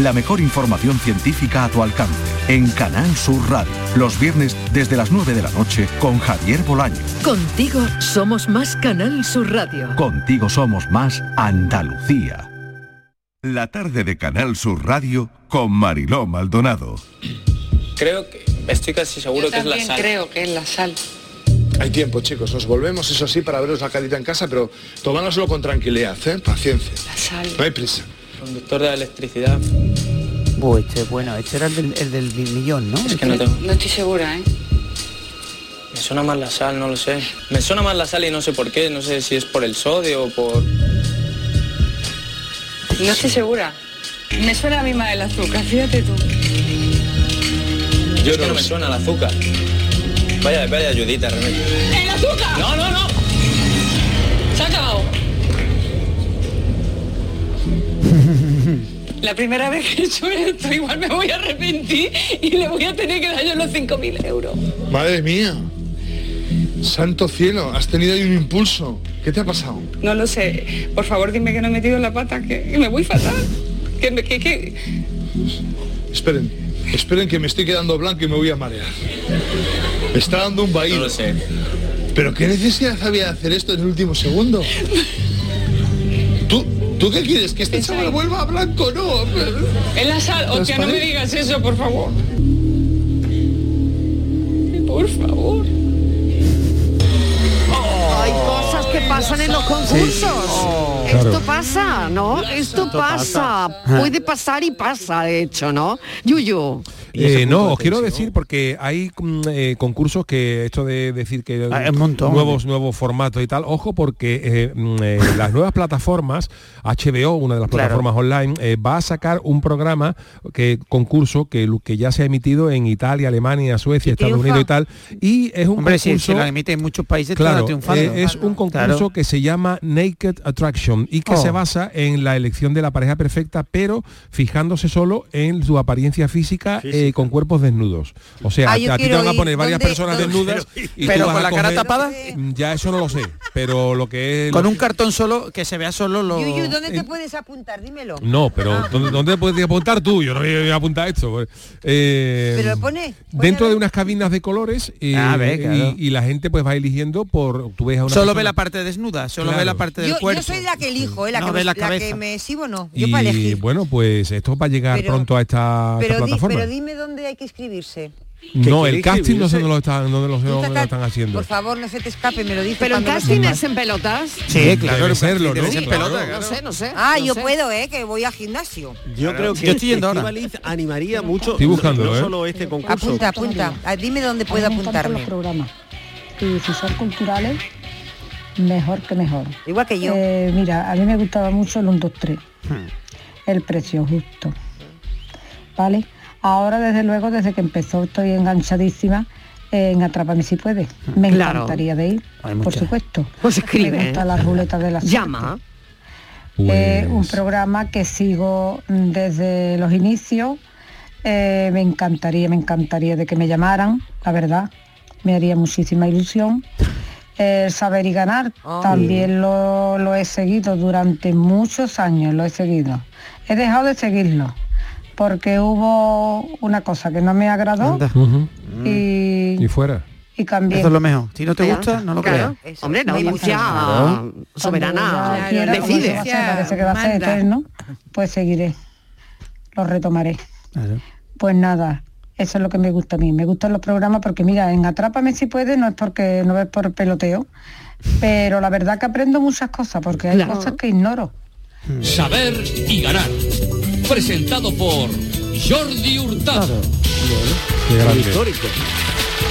La mejor información científica a tu alcance. En Canal Sur Radio. Los viernes desde las 9 de la noche con Javier Bolaño.
Contigo somos más Canal Sur Radio.
Contigo somos más Andalucía. La tarde de Canal Sur Radio con Mariló Maldonado.
Creo que, estoy casi seguro
Yo
que es la
también
sal.
creo que es la sal.
Hay tiempo, chicos. Nos volvemos, eso sí, para veros la carita en casa, pero tomándoslo con tranquilidad, ¿eh? Paciencia. No hay prisa.
Conductor de la electricidad.
Buh, este, bueno, este era el del, el del millón, ¿no?
Es que no tengo.
No estoy segura, ¿eh?
Me suena más la sal, no lo sé. Me suena más la sal y no sé por qué. No sé si es por el sodio o por...
No estoy segura. Me suena a mí más el azúcar, fíjate tú.
Yo es que no me suena el azúcar. Vaya, vaya ayudita, Remedio.
¡El azúcar!
No, no, no.
Se ha acabado. La primera vez que he hecho esto, igual me voy a arrepentir y le voy a tener que dar yo los 5.000 euros.
Madre mía. Santo cielo, has tenido ahí un impulso. ¿Qué te ha pasado?
No lo sé. Por favor, dime que no he metido la pata, que, que me voy fatal. Que me, que, que...
Esperen, esperen que me estoy quedando blanco y me voy a marear. Me está dando un vaído.
No lo sé.
Pero qué necesidad había de hacer esto en el último segundo. ¿Tú, ¿tú qué quieres? ¿Que este chaval vuelva a blanco? No.
En la sal, hostia, no me digas eso, por favor. Por favor.
Pasan en los concursos. Esto
Claro.
pasa, ¿no? Esto
Esto
pasa.
pasa.
Puede pasar y pasa, de hecho, ¿no? Yuyu.
Eh, no, os quiero decir porque hay mm, eh, concursos que esto de decir que
Ah, un montón.
nuevos nuevos formatos y tal, ojo porque eh, mm, eh, las nuevas plataformas, HBO, una de las
Claro.
plataformas online, eh, va a sacar un programa que concurso que, lo- que ya se ha emitido en Italia, Alemania, Suecia, Estados. Unidos y tal, y es un
Hombre,
concurso
si la emite en muchos países,
Claro,
estará triunfando.
eh, es un concurso
Claro.
Que se llama Naked Attraction y que
Oh.
se basa en la elección de la pareja perfecta, pero fijándose solo en su apariencia física, eh, con cuerpos desnudos. O sea,
Ah,
a, ti te van a
ir.
poner varias
¿Dónde-
personas
dónde-
desnudas
pero-
y
pero
tú vas
con
a
la cara tapada?
Ya eso no lo sé, pero lo que es
Con un cartón solo, que se vea solo lo...
Yuyu, ¿dónde te puedes apuntar? Dímelo.
No, pero ¿dónde, dónde puedes apuntar tú? Yo no voy a apuntar esto. Eh,
Pero pone.
dentro de unas cabinas de colores eh,
Ah, ve, claro.
y, y la gente pues va eligiendo por tú ves a una
Solo
persona-
ve la parte desnuda, solo
Claro.
ve la parte del
Yo,
cuerpo.
yo soy la que elijo, ¿eh? la,
No
que
ve
me,
la
la
cabeza.
que me exhibo no. Yo para
y
elegir.
bueno, pues esto va a llegar
Pero-
pronto a esta, esta
Pero, di-
plataforma.
pero dime dónde hay que inscribirse.
no, el casting no sé dónde lo están, dónde lo, dónde lo están haciendo.
Por favor, no se te escape, me lo dices.
Pero el casting es en pelotas.
Sí, claro, Debe serlo, ¿no?
Sí,
en pelota,
No sé, no sé.
Ah,
no
yo
sé.
puedo, ¿eh? Que voy al gimnasio.
Yo creo que
Yo estoy yendo ahora.
Animaría mucho,
Estoy buscándolo,
no
¿eh?
solo este concurso.
Apunta, apunta. Ah, dime dónde puedo apuntarme.
los programas. Y si son culturales, mejor que mejor.
Igual que yo.
Eh, mira, a mí me gustaba mucho el 1, 2, 3. El precio justo. ¿Vale? Ahora, desde luego, desde que empezó, estoy enganchadísima en Atrápame si puede. Me
Claro.
encantaría de ir,
Hay
por
muchas.
supuesto.
Pues escribe,
Me gusta
¿eh?
la ruleta de la
Llama.
eh, un programa que sigo desde los inicios. Eh, me encantaría, me encantaría de que me llamaran, la verdad. Me haría muchísima ilusión. El saber y ganar también lo, lo he seguido durante muchos años, lo he seguido. He dejado de seguirlo porque hubo una cosa que no me agradó
Ujú.
y,
Y fuera.
y cambié.
Eso es lo mejor. Si no te
Ya.
gusta, no lo
Claro.
creas.
Hombre,
Muy
audiencia
Claro.
soberana
quiera,
decide.
eso va a ser, parece que va a ser
Manda.
eterno, pues seguiré. Lo retomaré.
Claro.
Pues nada, eso es lo que me gusta a mí. Me gustan los programas porque mira, en Atrápame si puede, no es porque no es por peloteo, pero la verdad que aprendo muchas cosas porque hay
Claro.
cosas que ignoro.
Saber y ganar. Presentado por Jordi Hurtado.
Qué grande.
histórico.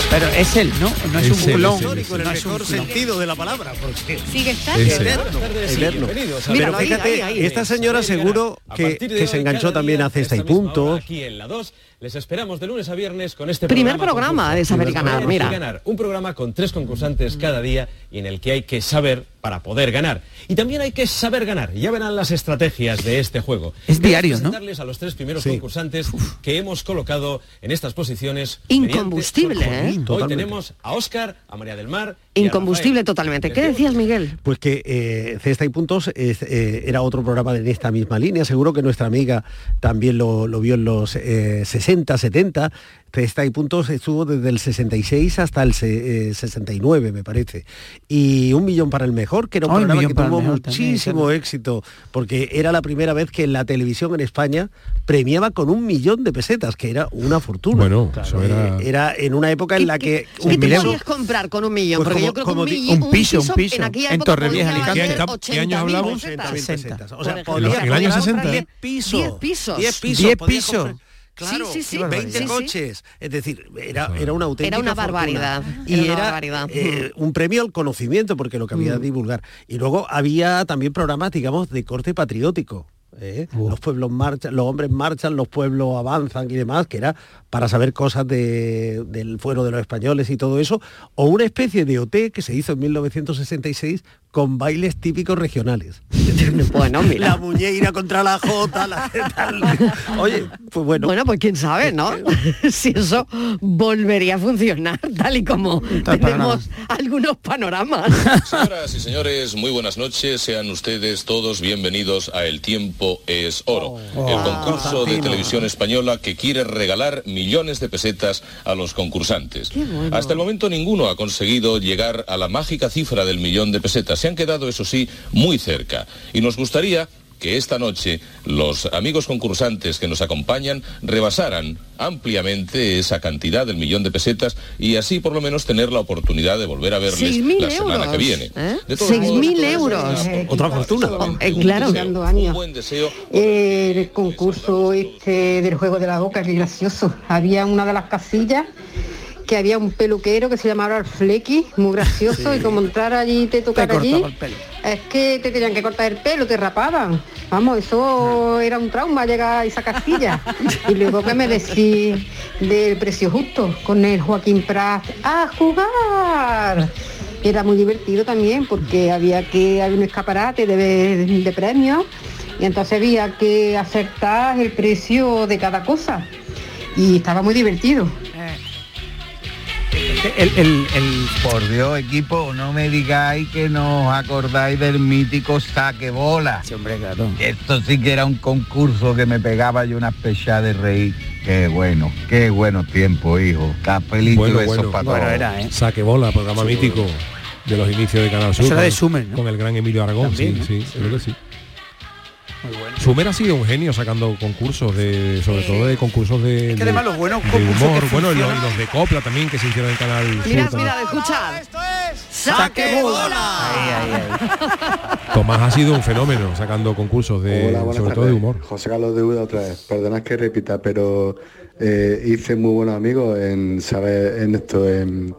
Pero es él, ¿no? No es,
Es
un
él,
culón.
es
Histórico en el
No es
mejor sentido de la palabra, porque
Sigue
estando.
Ese.
Eterno, eterno.
bienvenidos a
Pero
Ahí,
fíjate,
ahí, ahí.
esta señora seguro que, se enganchó también hace este y punto.
hora, Aquí en la 2,
Les esperamos de lunes a viernes con este
Primer
programa.
de Saber y Ganar, mira.
y Ganar, un programa con tres concursantes cada día y en el que hay que saber para poder ganar. Y también hay que saber ganar. Ya verán las estrategias de este juego.
Es diario, ¿no?
presentarles a los tres primeros concursantes que hemos colocado en estas posiciones.
Incombustible,
mediante
¿eh?
Hoy
Totalmente.
tenemos a Óscar, a María del Mar
Incombustible totalmente. ¿Qué decías, Miguel?
Pues que eh, Cesta y Puntos es, eh, era otro programa en esta misma línea. Seguro que nuestra amiga también lo, lo vio en los eh, 60, 70. Cesta y Puntos estuvo desde el 66 hasta el se- eh, 69, me parece. Y Un Millón para el Mejor, que era un
Un
programa
Millón
que tuvo
Mejor también,
muchísimo éxito, porque era la primera vez que la televisión en España premiaba con un millón de pesetas, que era una fortuna.
Bueno, eso era-
Eh, era en una época en la que...
¿Qué te podías comprar con un millón?
Pues
Porque
como-
yo creo que un, millón-
un piso, un piso,
en aquella
en
época
¿Qué- años
80.000
hablamos?
pesetas.
80.000 pesetas. O sea,
En el año
comprar
60.
10 pisos.
10 pisos.
10 pisos.
10
podías
pisos.
comprar- Claro,
Sí, sí, sí.
20
Sí, sí.
coches. Es decir, era, era una auténtica
Era una
fortuna.
barbaridad,
Y
era
era,
una barbaridad.
eh, un premio al conocimiento, porque lo que había
Mm.
divulgar. Y luego había también programas, digamos, de corte patriótico. ¿eh? Los pueblos marchan, los hombres marchan, los pueblos avanzan y demás, que era para saber cosas de- del fuero de los españoles y todo eso, o una especie de OT que se hizo en 1966 con bailes típicos regionales.
Bueno, mira.
La muñeira contra la jota, la tal. Oye, pues bueno.
Bueno, pues quién sabe, ¿no? si eso volvería a funcionar, tal y como tenemos algunos panoramas.
Señoras y señores, muy buenas noches. Sean ustedes todos bienvenidos a El Tiempo es Oro,
Oh.
el
Ah,
concurso de televisión española que quiere regalar millones de pesetas a los concursantes.
Qué bueno.
Hasta el momento ninguno ha conseguido llegar a la mágica cifra del millón de pesetas. Se han quedado, eso sí, muy cerca. Y nos gustaría que esta noche los amigos concursantes que nos acompañan rebasaran ampliamente esa cantidad del millón de pesetas y así por lo menos tener la oportunidad de volver a verles
6.000
la semana
euros.
que viene.
¿eh?
De todos
6.000 euros.
Otra fortuna.
Eh, claro.
Un buen deseo
El concurso este del juego de la boca, que gracioso. Había una de las casillas que había un peluquero que se llamaba el Flecky, muy gracioso, y como entrar allí y te tocar allí,
cortaba el pelo.
es que te tenían que cortar el pelo, te rapaban. Vamos, eso era un trauma llegar a esa casilla. Y luego que me decís del precio justo con el Joaquín Prat, ¡a jugar! Era muy divertido también porque había que había un escaparate de, de premios y entonces había que acertar el precio de cada cosa. Y estaba muy divertido.
El, el- el-
Por Dios, equipo, no me digáis que no os acordáis del mítico saque bola.
hombre, claro.
Esto sí que era un concurso que me pegaba yo una pecha de reír. Qué bueno, qué buenos tiempos, hijo. Capelito
Bueno, bueno.
para
Bueno,
todos.
era, ¿eh? Saque bola, programa mítico de los inicios de Canal Sur.
Eso era de
con-
Sumer, ¿no?
Con el gran Emilio Aragón,
También,
sí,
¿no?
sí, creo que sí. Sumer ha sido un genio sacando concursos de, sobre todo de concursos de,
que además los buenos
de humor,
que
bueno, y los, los de copla también que se hicieron en Canal Sur.
Mirad,
también.
mirad, escuchad.
¡Saque
Tomás ha sido un fenómeno sacando concursos de,
Hola,
sobre todo de humor.
José Carlos de Uda otra vez. Perdonad que repita, pero eh, hice muy buenos amigos en saber en esto, en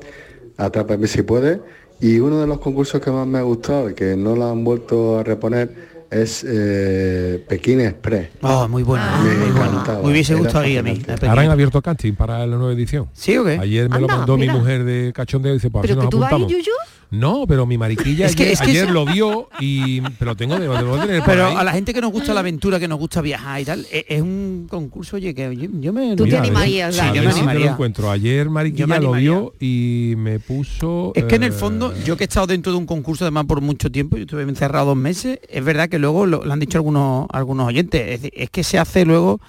Atrápame si puede. Y uno de los concursos que más me ha gustado y que no lo han vuelto a reponer es eh, Pekín Express.
Oh, muy bueno,
Me
muy bueno. Me hubiese gustado ir a mí.
Ahora han abierto casting para la nueva edición.
¿Sí o qué?
Ayer me lo mandó
mira.
mi mujer de cachondeo y dice, pues
¿Pero
si
que
nos
tú vas ahí,
apuntamos.
Yuyu?
No, pero mi mariquilla
Es que-
ayer,
es que
ayer
eso-
lo vio y pero tengo de, debo tener por
Pero
ahí.
a la gente que nos gusta la aventura, que nos gusta viajar y tal, e- es, un concurso, oye, que yo, yo me...
Tú te
Mira, ver-
animarías,
Sí, yo me
si te lo
animaría.
encuentro. Ayer Mariquilla lo
animaría.
vio y me puso.
Es que en el
eh,
fondo, yo que he estado dentro de un concurso además por mucho tiempo, yo estuve encerrado dos meses, es verdad que luego lo, lo han dicho algunos algunos oyentes, es, que se hace luego,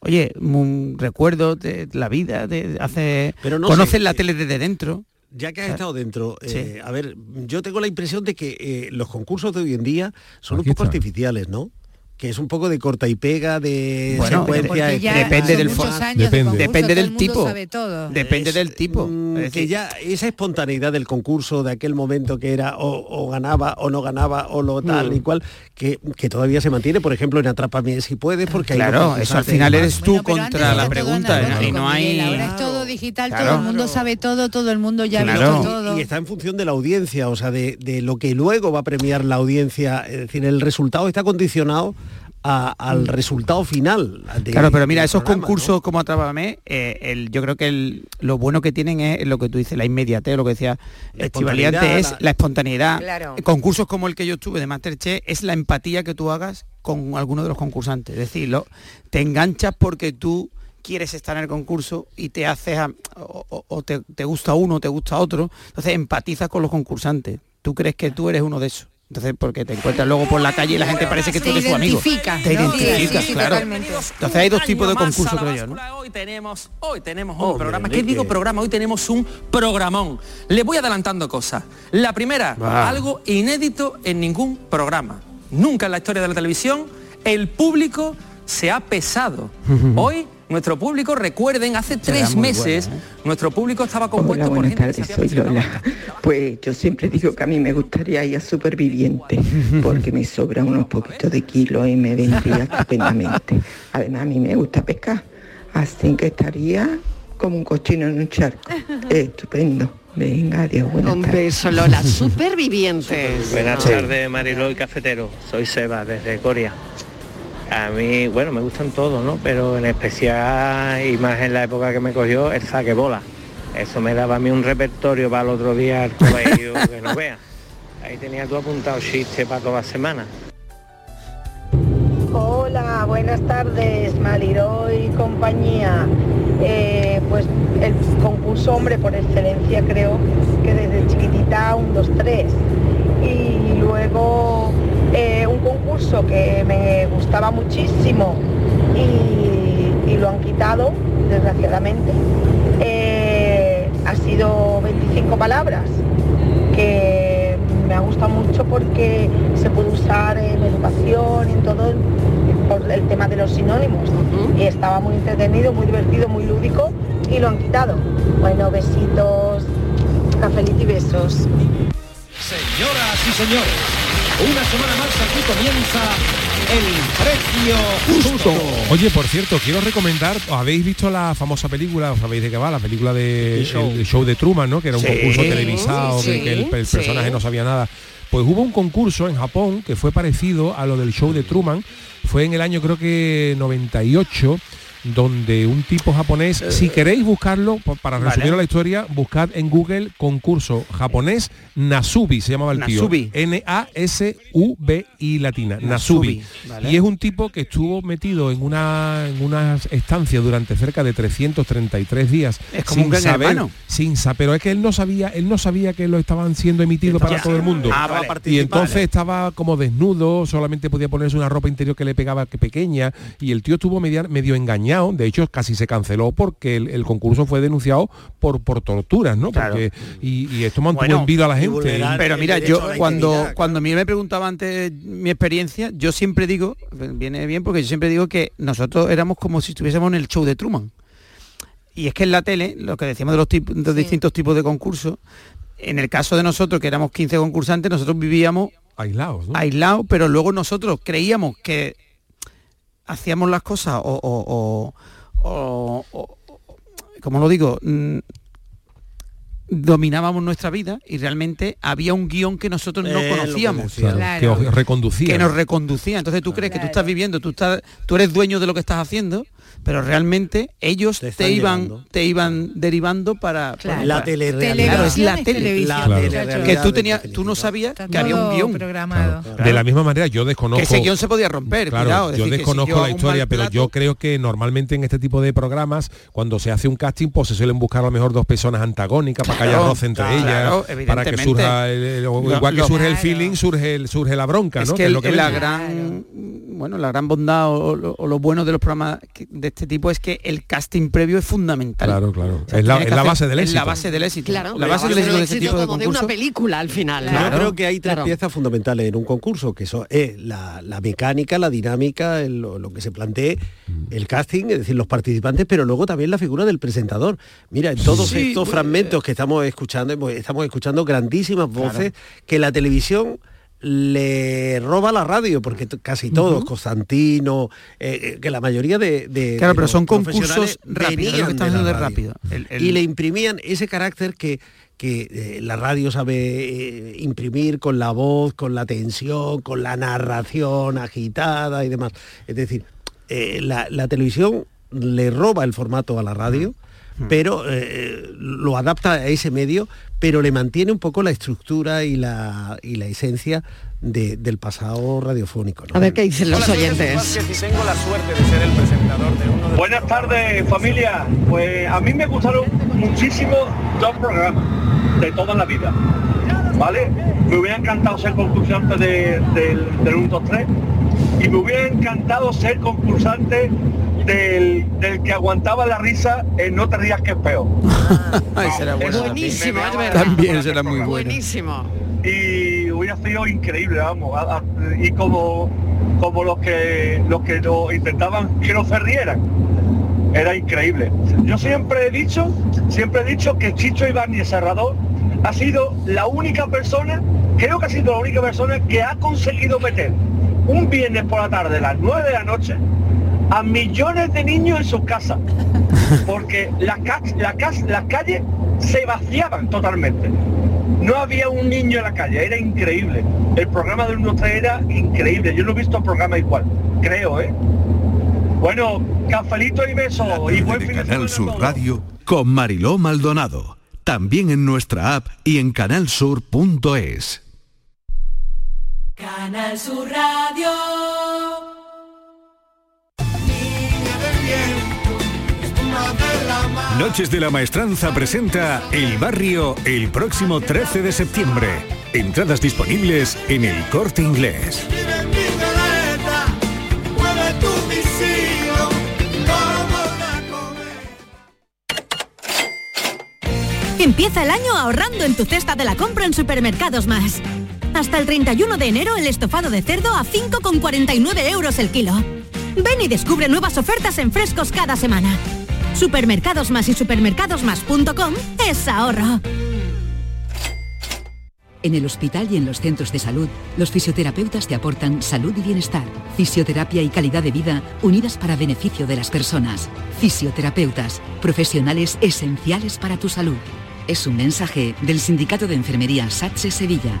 oye, un recuerdo de la vida, de hace
Pero no
conoces
sé,
la
eh,
tele desde dentro.
Ya que has estado dentro,
Sí.
eh, a ver, yo tengo la impresión de que eh, los concursos de hoy en día son
Aquí
un poco
está.
artificiales, ¿no? Que es un poco de corta y pega, de
Bueno,
secuencia.
depende del
Depende.
Depende del tipo.
sabe todo.
Depende
Es,
del tipo.
mm,
Es
que ya esa espontaneidad del concurso de aquel momento que era o, o ganaba o no ganaba o lo tal
Mm.
y cual que, que todavía se mantiene por ejemplo en Atrápame si puedes porque hay
Claro, eso al final eres tú
Bueno,
contra la pregunta
analógico,
y no hay...
Miguel, ahora es todo digital,
Claro.
todo el mundo sabe todo, todo el mundo ya ha
Claro.
visto todo.
Y está en función de la audiencia, o sea, de, de lo que luego va a premiar la audiencia. Es decir, el resultado está condicionado a- al resultado final. de-
Claro, pero mira, esos
programa,
concursos como Atrápame, eh, el, yo creo que el- lo bueno que tienen es lo que tú dices, la inmediatez, lo que decía Estivali
espontaneidad,
antes, es
la-
la espontaneidad.
Claro.
Concursos como el que yo estuve de Masterchef es la empatía que tú hagas con alguno de los concursantes. Es decir, lo- te enganchas porque tú quieres estar en el concurso y te haces a- o, o- o te, te gusta uno, te gusta otro, entonces empatizas con los concursantes. Tú crees que tú eres uno de esos. Entonces, porque te encuentras luego por la calle y la gente parece que tú eres su amigo. Te identificas,
Sí, sí,
claro.
totalmente.
Entonces hay dos tipos de concursos, creo yo, ¿no?
Hoy tenemos, hoy tenemos un programa. ¿Qué digo programa? Hoy tenemos un programón. Le voy adelantando cosas. La primera, algo inédito en ningún programa. Nunca en la historia de la televisión el público se ha pesado. Hoy nuestro público, recuerden, hace tres meses, nuestro público estaba compuesto
Hola,
por
buenas
gente
tardes, soy Lola. Pues yo siempre digo que a mí me gustaría ir a Superviviente, porque me sobran unos poquitos de kilos y me vendría estupendamente. Además, a mí me gusta pescar, así que estaría como un cochino en un charco. Estupendo. Venga, adiós, buenas
Un
tardes.
beso, Lola. Supervivientes.
Buenas tardes, Mariló y Cafetero. Soy Seba, desde Coria. A mí, bueno, me gustan todos, ¿no? Pero en especial, y más en la época que me cogió, el saque bola. Eso me daba a mí un repertorio para el otro día al colegio que no vea. Ahí tenía tú apuntado chiste para toda la semana.
Hola, buenas tardes, Maliró y compañía. Eh, pues el concurso hombre por excelencia creo que desde chiquitita un 2, 3. Y luego eh, un concurso que me gustaba muchísimo y, y lo han quitado, desgraciadamente, eh, ha sido 25 palabras, que me ha gustado mucho porque se puede usar en educación y en todo por el tema de los sinónimos. Y estaba muy entretenido, muy divertido, muy lúdico y lo han quitado. Bueno, besitos, cafelito y besos.
Señoras y señores, una semana más aquí comienza el precio justo.
Oye, por cierto, quiero recomendar, ¿os habéis visto la famosa película, os sabéis de qué va, la película de
El show.
el show de Truman, ¿no? Que era un
Sí,
concurso televisado,
sí,
que, que el, el
sí.
personaje no sabía nada. Pues hubo un concurso en Japón que fue parecido a lo del show de Truman, fue en el año creo que 98 donde un tipo japonés, si queréis buscarlo, pa- para
Vale.
resumir la historia, buscad en Google concurso japonés Nasubi, se llamaba el
Nasubi.
tío. N-A-S-U-B-I latina, Nasubi.
Nasubi, vale.
Y es un tipo que estuvo metido en una, en una estancia durante cerca de 333 días.
Es como un gran
saber,
hermano.
sin sa- pero es que él no sabía, él no sabía que lo estaban siendo emitido para todo el mundo.
Ah, vale.
Y entonces estaba como desnudo, solamente podía ponerse una ropa interior que le pegaba que pequeña, y el tío estuvo media- medio engañado, de hecho casi se canceló porque el, el concurso fue denunciado por, por torturas, ¿no?
Claro.
Porque, y, y esto mantuvo
Bueno,
en vida a la gente.
Pero mira, yo cuando, cuando a mí me preguntaba antes mi experiencia, yo siempre digo, viene bien porque yo siempre digo que nosotros éramos como si estuviésemos en el show de Truman. Y es que en la tele, lo que decíamos de los, tip- de los distintos tipos de concursos, en el caso de nosotros, que éramos 15 concursantes, nosotros vivíamos
aislados, ¿no?
aislados, pero luego nosotros creíamos que hacíamos las cosas o, o, o- o- como lo digo, Mm, dominábamos nuestra vida y realmente había un guion que nosotros no
Eh,
conocíamos.
Claro, que os reconducía.
Que nos reconducía. Entonces tú crees que tú estás viviendo, tú estás, tú eres dueño de lo que estás haciendo, pero realmente ellos te, iban,
llevando.
te iban derivando para,
Claro.
para-
La telerrealidad.
Claro, es la tele. La. Que tú tenías, tú no sabías que había un guion.
programado.
De la misma manera, yo desconozco.
Que ese guion se podía romper,
Claro,
cuidado,
yo
decir, que si
desconozco
yo
la historia, pero yo creo que normalmente en este tipo de programas, cuando se hace un casting, pues se suelen buscar a lo mejor dos personas antagónicas para haya
Claro,
roce entre
claro,
ellas, para que surja, el- el- igual que
lo-
surge el feeling, surge el, surge la bronca,
es
¿no?
que,
es
el-
lo que
la gran bueno la gran bondad o, lo- o lo bueno de los programas de este tipo es que el casting previo es fundamental
Claro, claro.
O sea,
Es la- es base del
es la
éxito.
base del éxito
Claro,
la base del éxito de este tipo de
como de una película al final.
Yo creo que hay tres
Claro.
piezas fundamentales en un concurso, que son es la, la mecánica, la dinámica, el- lo, lo que se plantee, el casting, es decir, los participantes, pero luego también la figura del presentador. Mira, en todos
Sí,
estos
pues,
fragmentos que estamos escuchando, hemos- estamos escuchando grandísimas voces que la televisión le roba la radio, porque casi todos, Constantino, eh, eh, que la mayoría de... de-
Claro,
de
pero son concursos rápidos, lo que
de la
haciendo rápido. El- el-
Y le imprimían ese carácter que, que eh, la radio sabe eh, imprimir con la voz, con la tensión, con la narración agitada y demás. Es decir, la, la televisión le roba el formato a la radio, pero eh, lo adapta a ese medio, pero le mantiene un poco la estructura y la, y la esencia de- del pasado radiofónico. ¿no?
A ver qué dicen los oyentes.
tengo la suerte de ser el presentador de uno
Buenas tardes familia. Pues a mí me gustaron muchísimo dos programas de toda la vida. ¿Vale? Me hubiera encantado ser concursante de- del, del 1, 2, 3 y me hubiera encantado ser concursante del, del que aguantaba la risa en No te rías que es peor.
Bueno.
Buenísimo, es verdad.
También será muy bueno.
Buenísimo.
y hubiera sido increíble, vamos, a- a- y como como los que los que lo intentaban que no se rieran. Era increíble. Yo siempre he dicho, siempre he dicho que Chicho Ibáñez Serrador ha sido la única persona, creo que ha sido la única persona que ha conseguido meter un viernes por la tarde a las 9 de la noche a millones de niños en sus casas. Porque las, ca- la cas- las calles se vaciaban totalmente. No había un niño en la calle, era increíble. El programa del 1 era increíble. Yo no he visto programa igual, creo, ¿eh? Bueno, cafelito y beso y buen fin de
Canal Sur Radio con Mariló Maldonado. También en nuestra app y en canalsur.es.
Canal Sur Radio.
Noches de la Maestranza presenta El Barrio el próximo 13 de septiembre. Entradas disponibles en el corte inglés.
Empieza el año ahorrando en tu cesta de la compra en Supermercados Más. Hasta el 31 de enero el estofado de cerdo a 5,49 euros el kilo. Ven y descubre nuevas ofertas en frescos cada semana. Supermercados Más y supermercadosmás.com es ahorro.
En el hospital y en los centros de salud, los fisioterapeutas te aportan salud y bienestar, fisioterapia y calidad de vida unidas para beneficio de las personas. Fisioterapeutas, profesionales esenciales para tu salud. Es un mensaje del Sindicato de Enfermería SATSE Sevilla.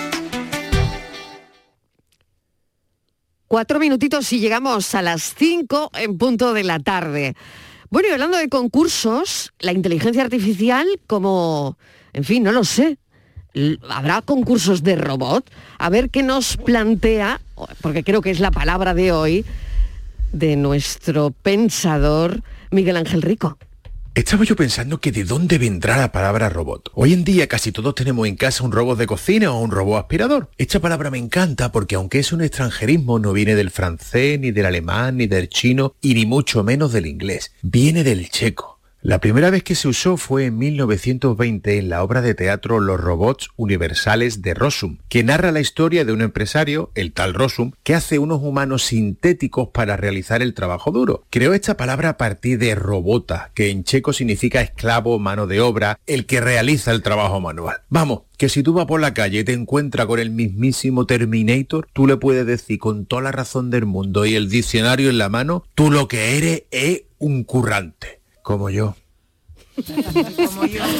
Cuatro minutitos y llegamos a las cinco en punto de la tarde. Bueno, y hablando de concursos, la inteligencia artificial, como, en fin, no lo sé. ¿Habrá concursos de robot? A ver qué nos plantea, porque creo que es la palabra de hoy, de nuestro pensador Miguel Ángel Rico.
Estaba yo pensando que de dónde vendrá la palabra robot. Hoy en día casi todos tenemos en casa un robot de cocina o un robot aspirador. Esta palabra me encanta porque aunque es un extranjerismo no viene del francés, ni del alemán, ni del chino y ni mucho menos del inglés. Viene del checo. La primera vez que se usó fue en 1920 en la obra de teatro Los robots universales de Rossum, que narra la historia de un empresario, el tal Rossum, que hace unos humanos sintéticos para realizar el trabajo duro. Creó esta palabra a partir de robota, que en checo significa esclavo, mano de obra, el que realiza el trabajo manual. Vamos, que si tú vas por la calle y te encuentras con el mismísimo Terminator, tú le puedes decir con toda la razón del mundo y el diccionario en la mano, tú lo que eres es un currante, como yo.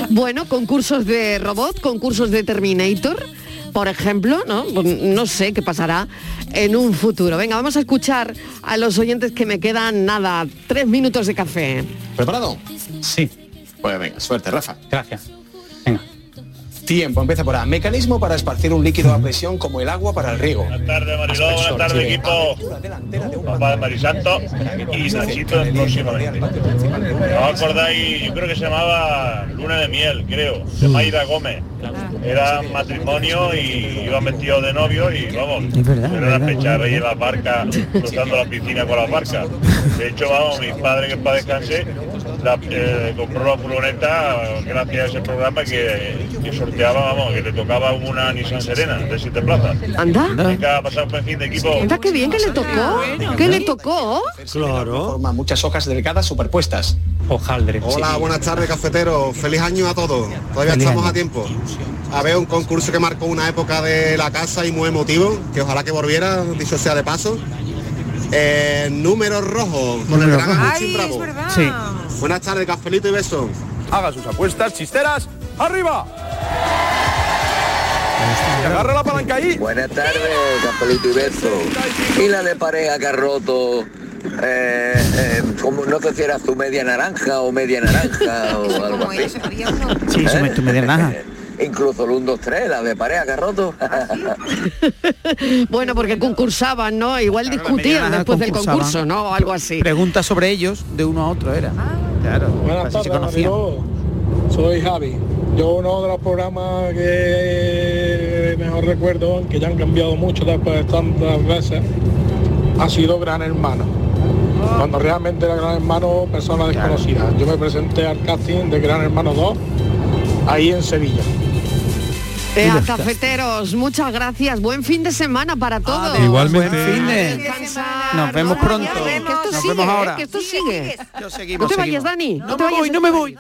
Bueno, concursos de robot, concursos de Terminator, por ejemplo, ¿no? Pues No sé qué pasará en un futuro. Venga, vamos a escuchar a los oyentes que me quedan nada, tres minutos de café.
¿Preparado? Sí. Pues venga, suerte, Rafa. Gracias. Tiempo, empieza por A. Mecanismo para esparcir un líquido a presión como el agua para el riego. Buenas
tardes, Mariló, buenas tardes, equipo. Papá de Marisanto y Nachito próximamente. ¿No os acordáis? Yo creo que se llamaba Luna de Miel, creo, de Mayra Gómez. Era matrimonio y iban vestidos de novio y vamos,
Es verdad,
era una y en la barca, cruzando la piscina con la barca. De hecho, vamos, mi padre que para descanse, la, eh, compró la furgoneta gracias a ese programa que, que sorteaba, vamos, que le tocaba una Nissan Serena de siete plazas.
Anda.
Venga, a pasar un buen fin de equipo.
Anda, qué bien que le tocó. ¿Qué le tocó?
Claro. Forma muchas hojas delgadas superpuestas. Hojaldre.
Hola, buenas tardes, cafetero. Feliz año a todos. Todavía
Feliz
estamos
año.
a tiempo. A ver, un concurso que marcó una época de la casa y muy emotivo, que ojalá que volviera, dicho sea de paso. Eh, número rojo, con el gran. Agustín Bravo.
Sí.
Buenas tardes, cafelito y beso.
Haga sus apuestas chisteras. ¡Arriba! Agarra la palanca ahí.
Buenas tardes, Capelito y Beso. Y la de pareja que ha roto, eh, eh, como no sé si era su media naranja o media naranja o algo así.
Sí, tu media naranja.
Incluso el 1, 2, 3, la de pareja que ha roto.
Bueno, porque concursaban, ¿no? Igual discutían después del concurso, ¿no? O algo así.
Preguntas sobre ellos de uno a otro era. Claro.
Buenas
así se
tardes. Soy Javi. Yo uno de los programas que mejor recuerdo, que ya han cambiado mucho después de tantas veces, ha sido Gran Hermano. Cuando realmente era Gran Hermano, persona desconocida. Yo me presenté al casting de Gran Hermano 2, ahí en Sevilla.
Ea, cafeteros, muchas gracias. Buen fin de semana para todos.
Igualmente.
Buen fin de- Nos vemos pronto.
Que esto
Nos
sigue,
vemos
¿eh?
ahora.
que esto sigue.
Yo seguimos,
No te
seguimos.
vayas, Dani.
No
No te
me
vayas.
voy, no me voy.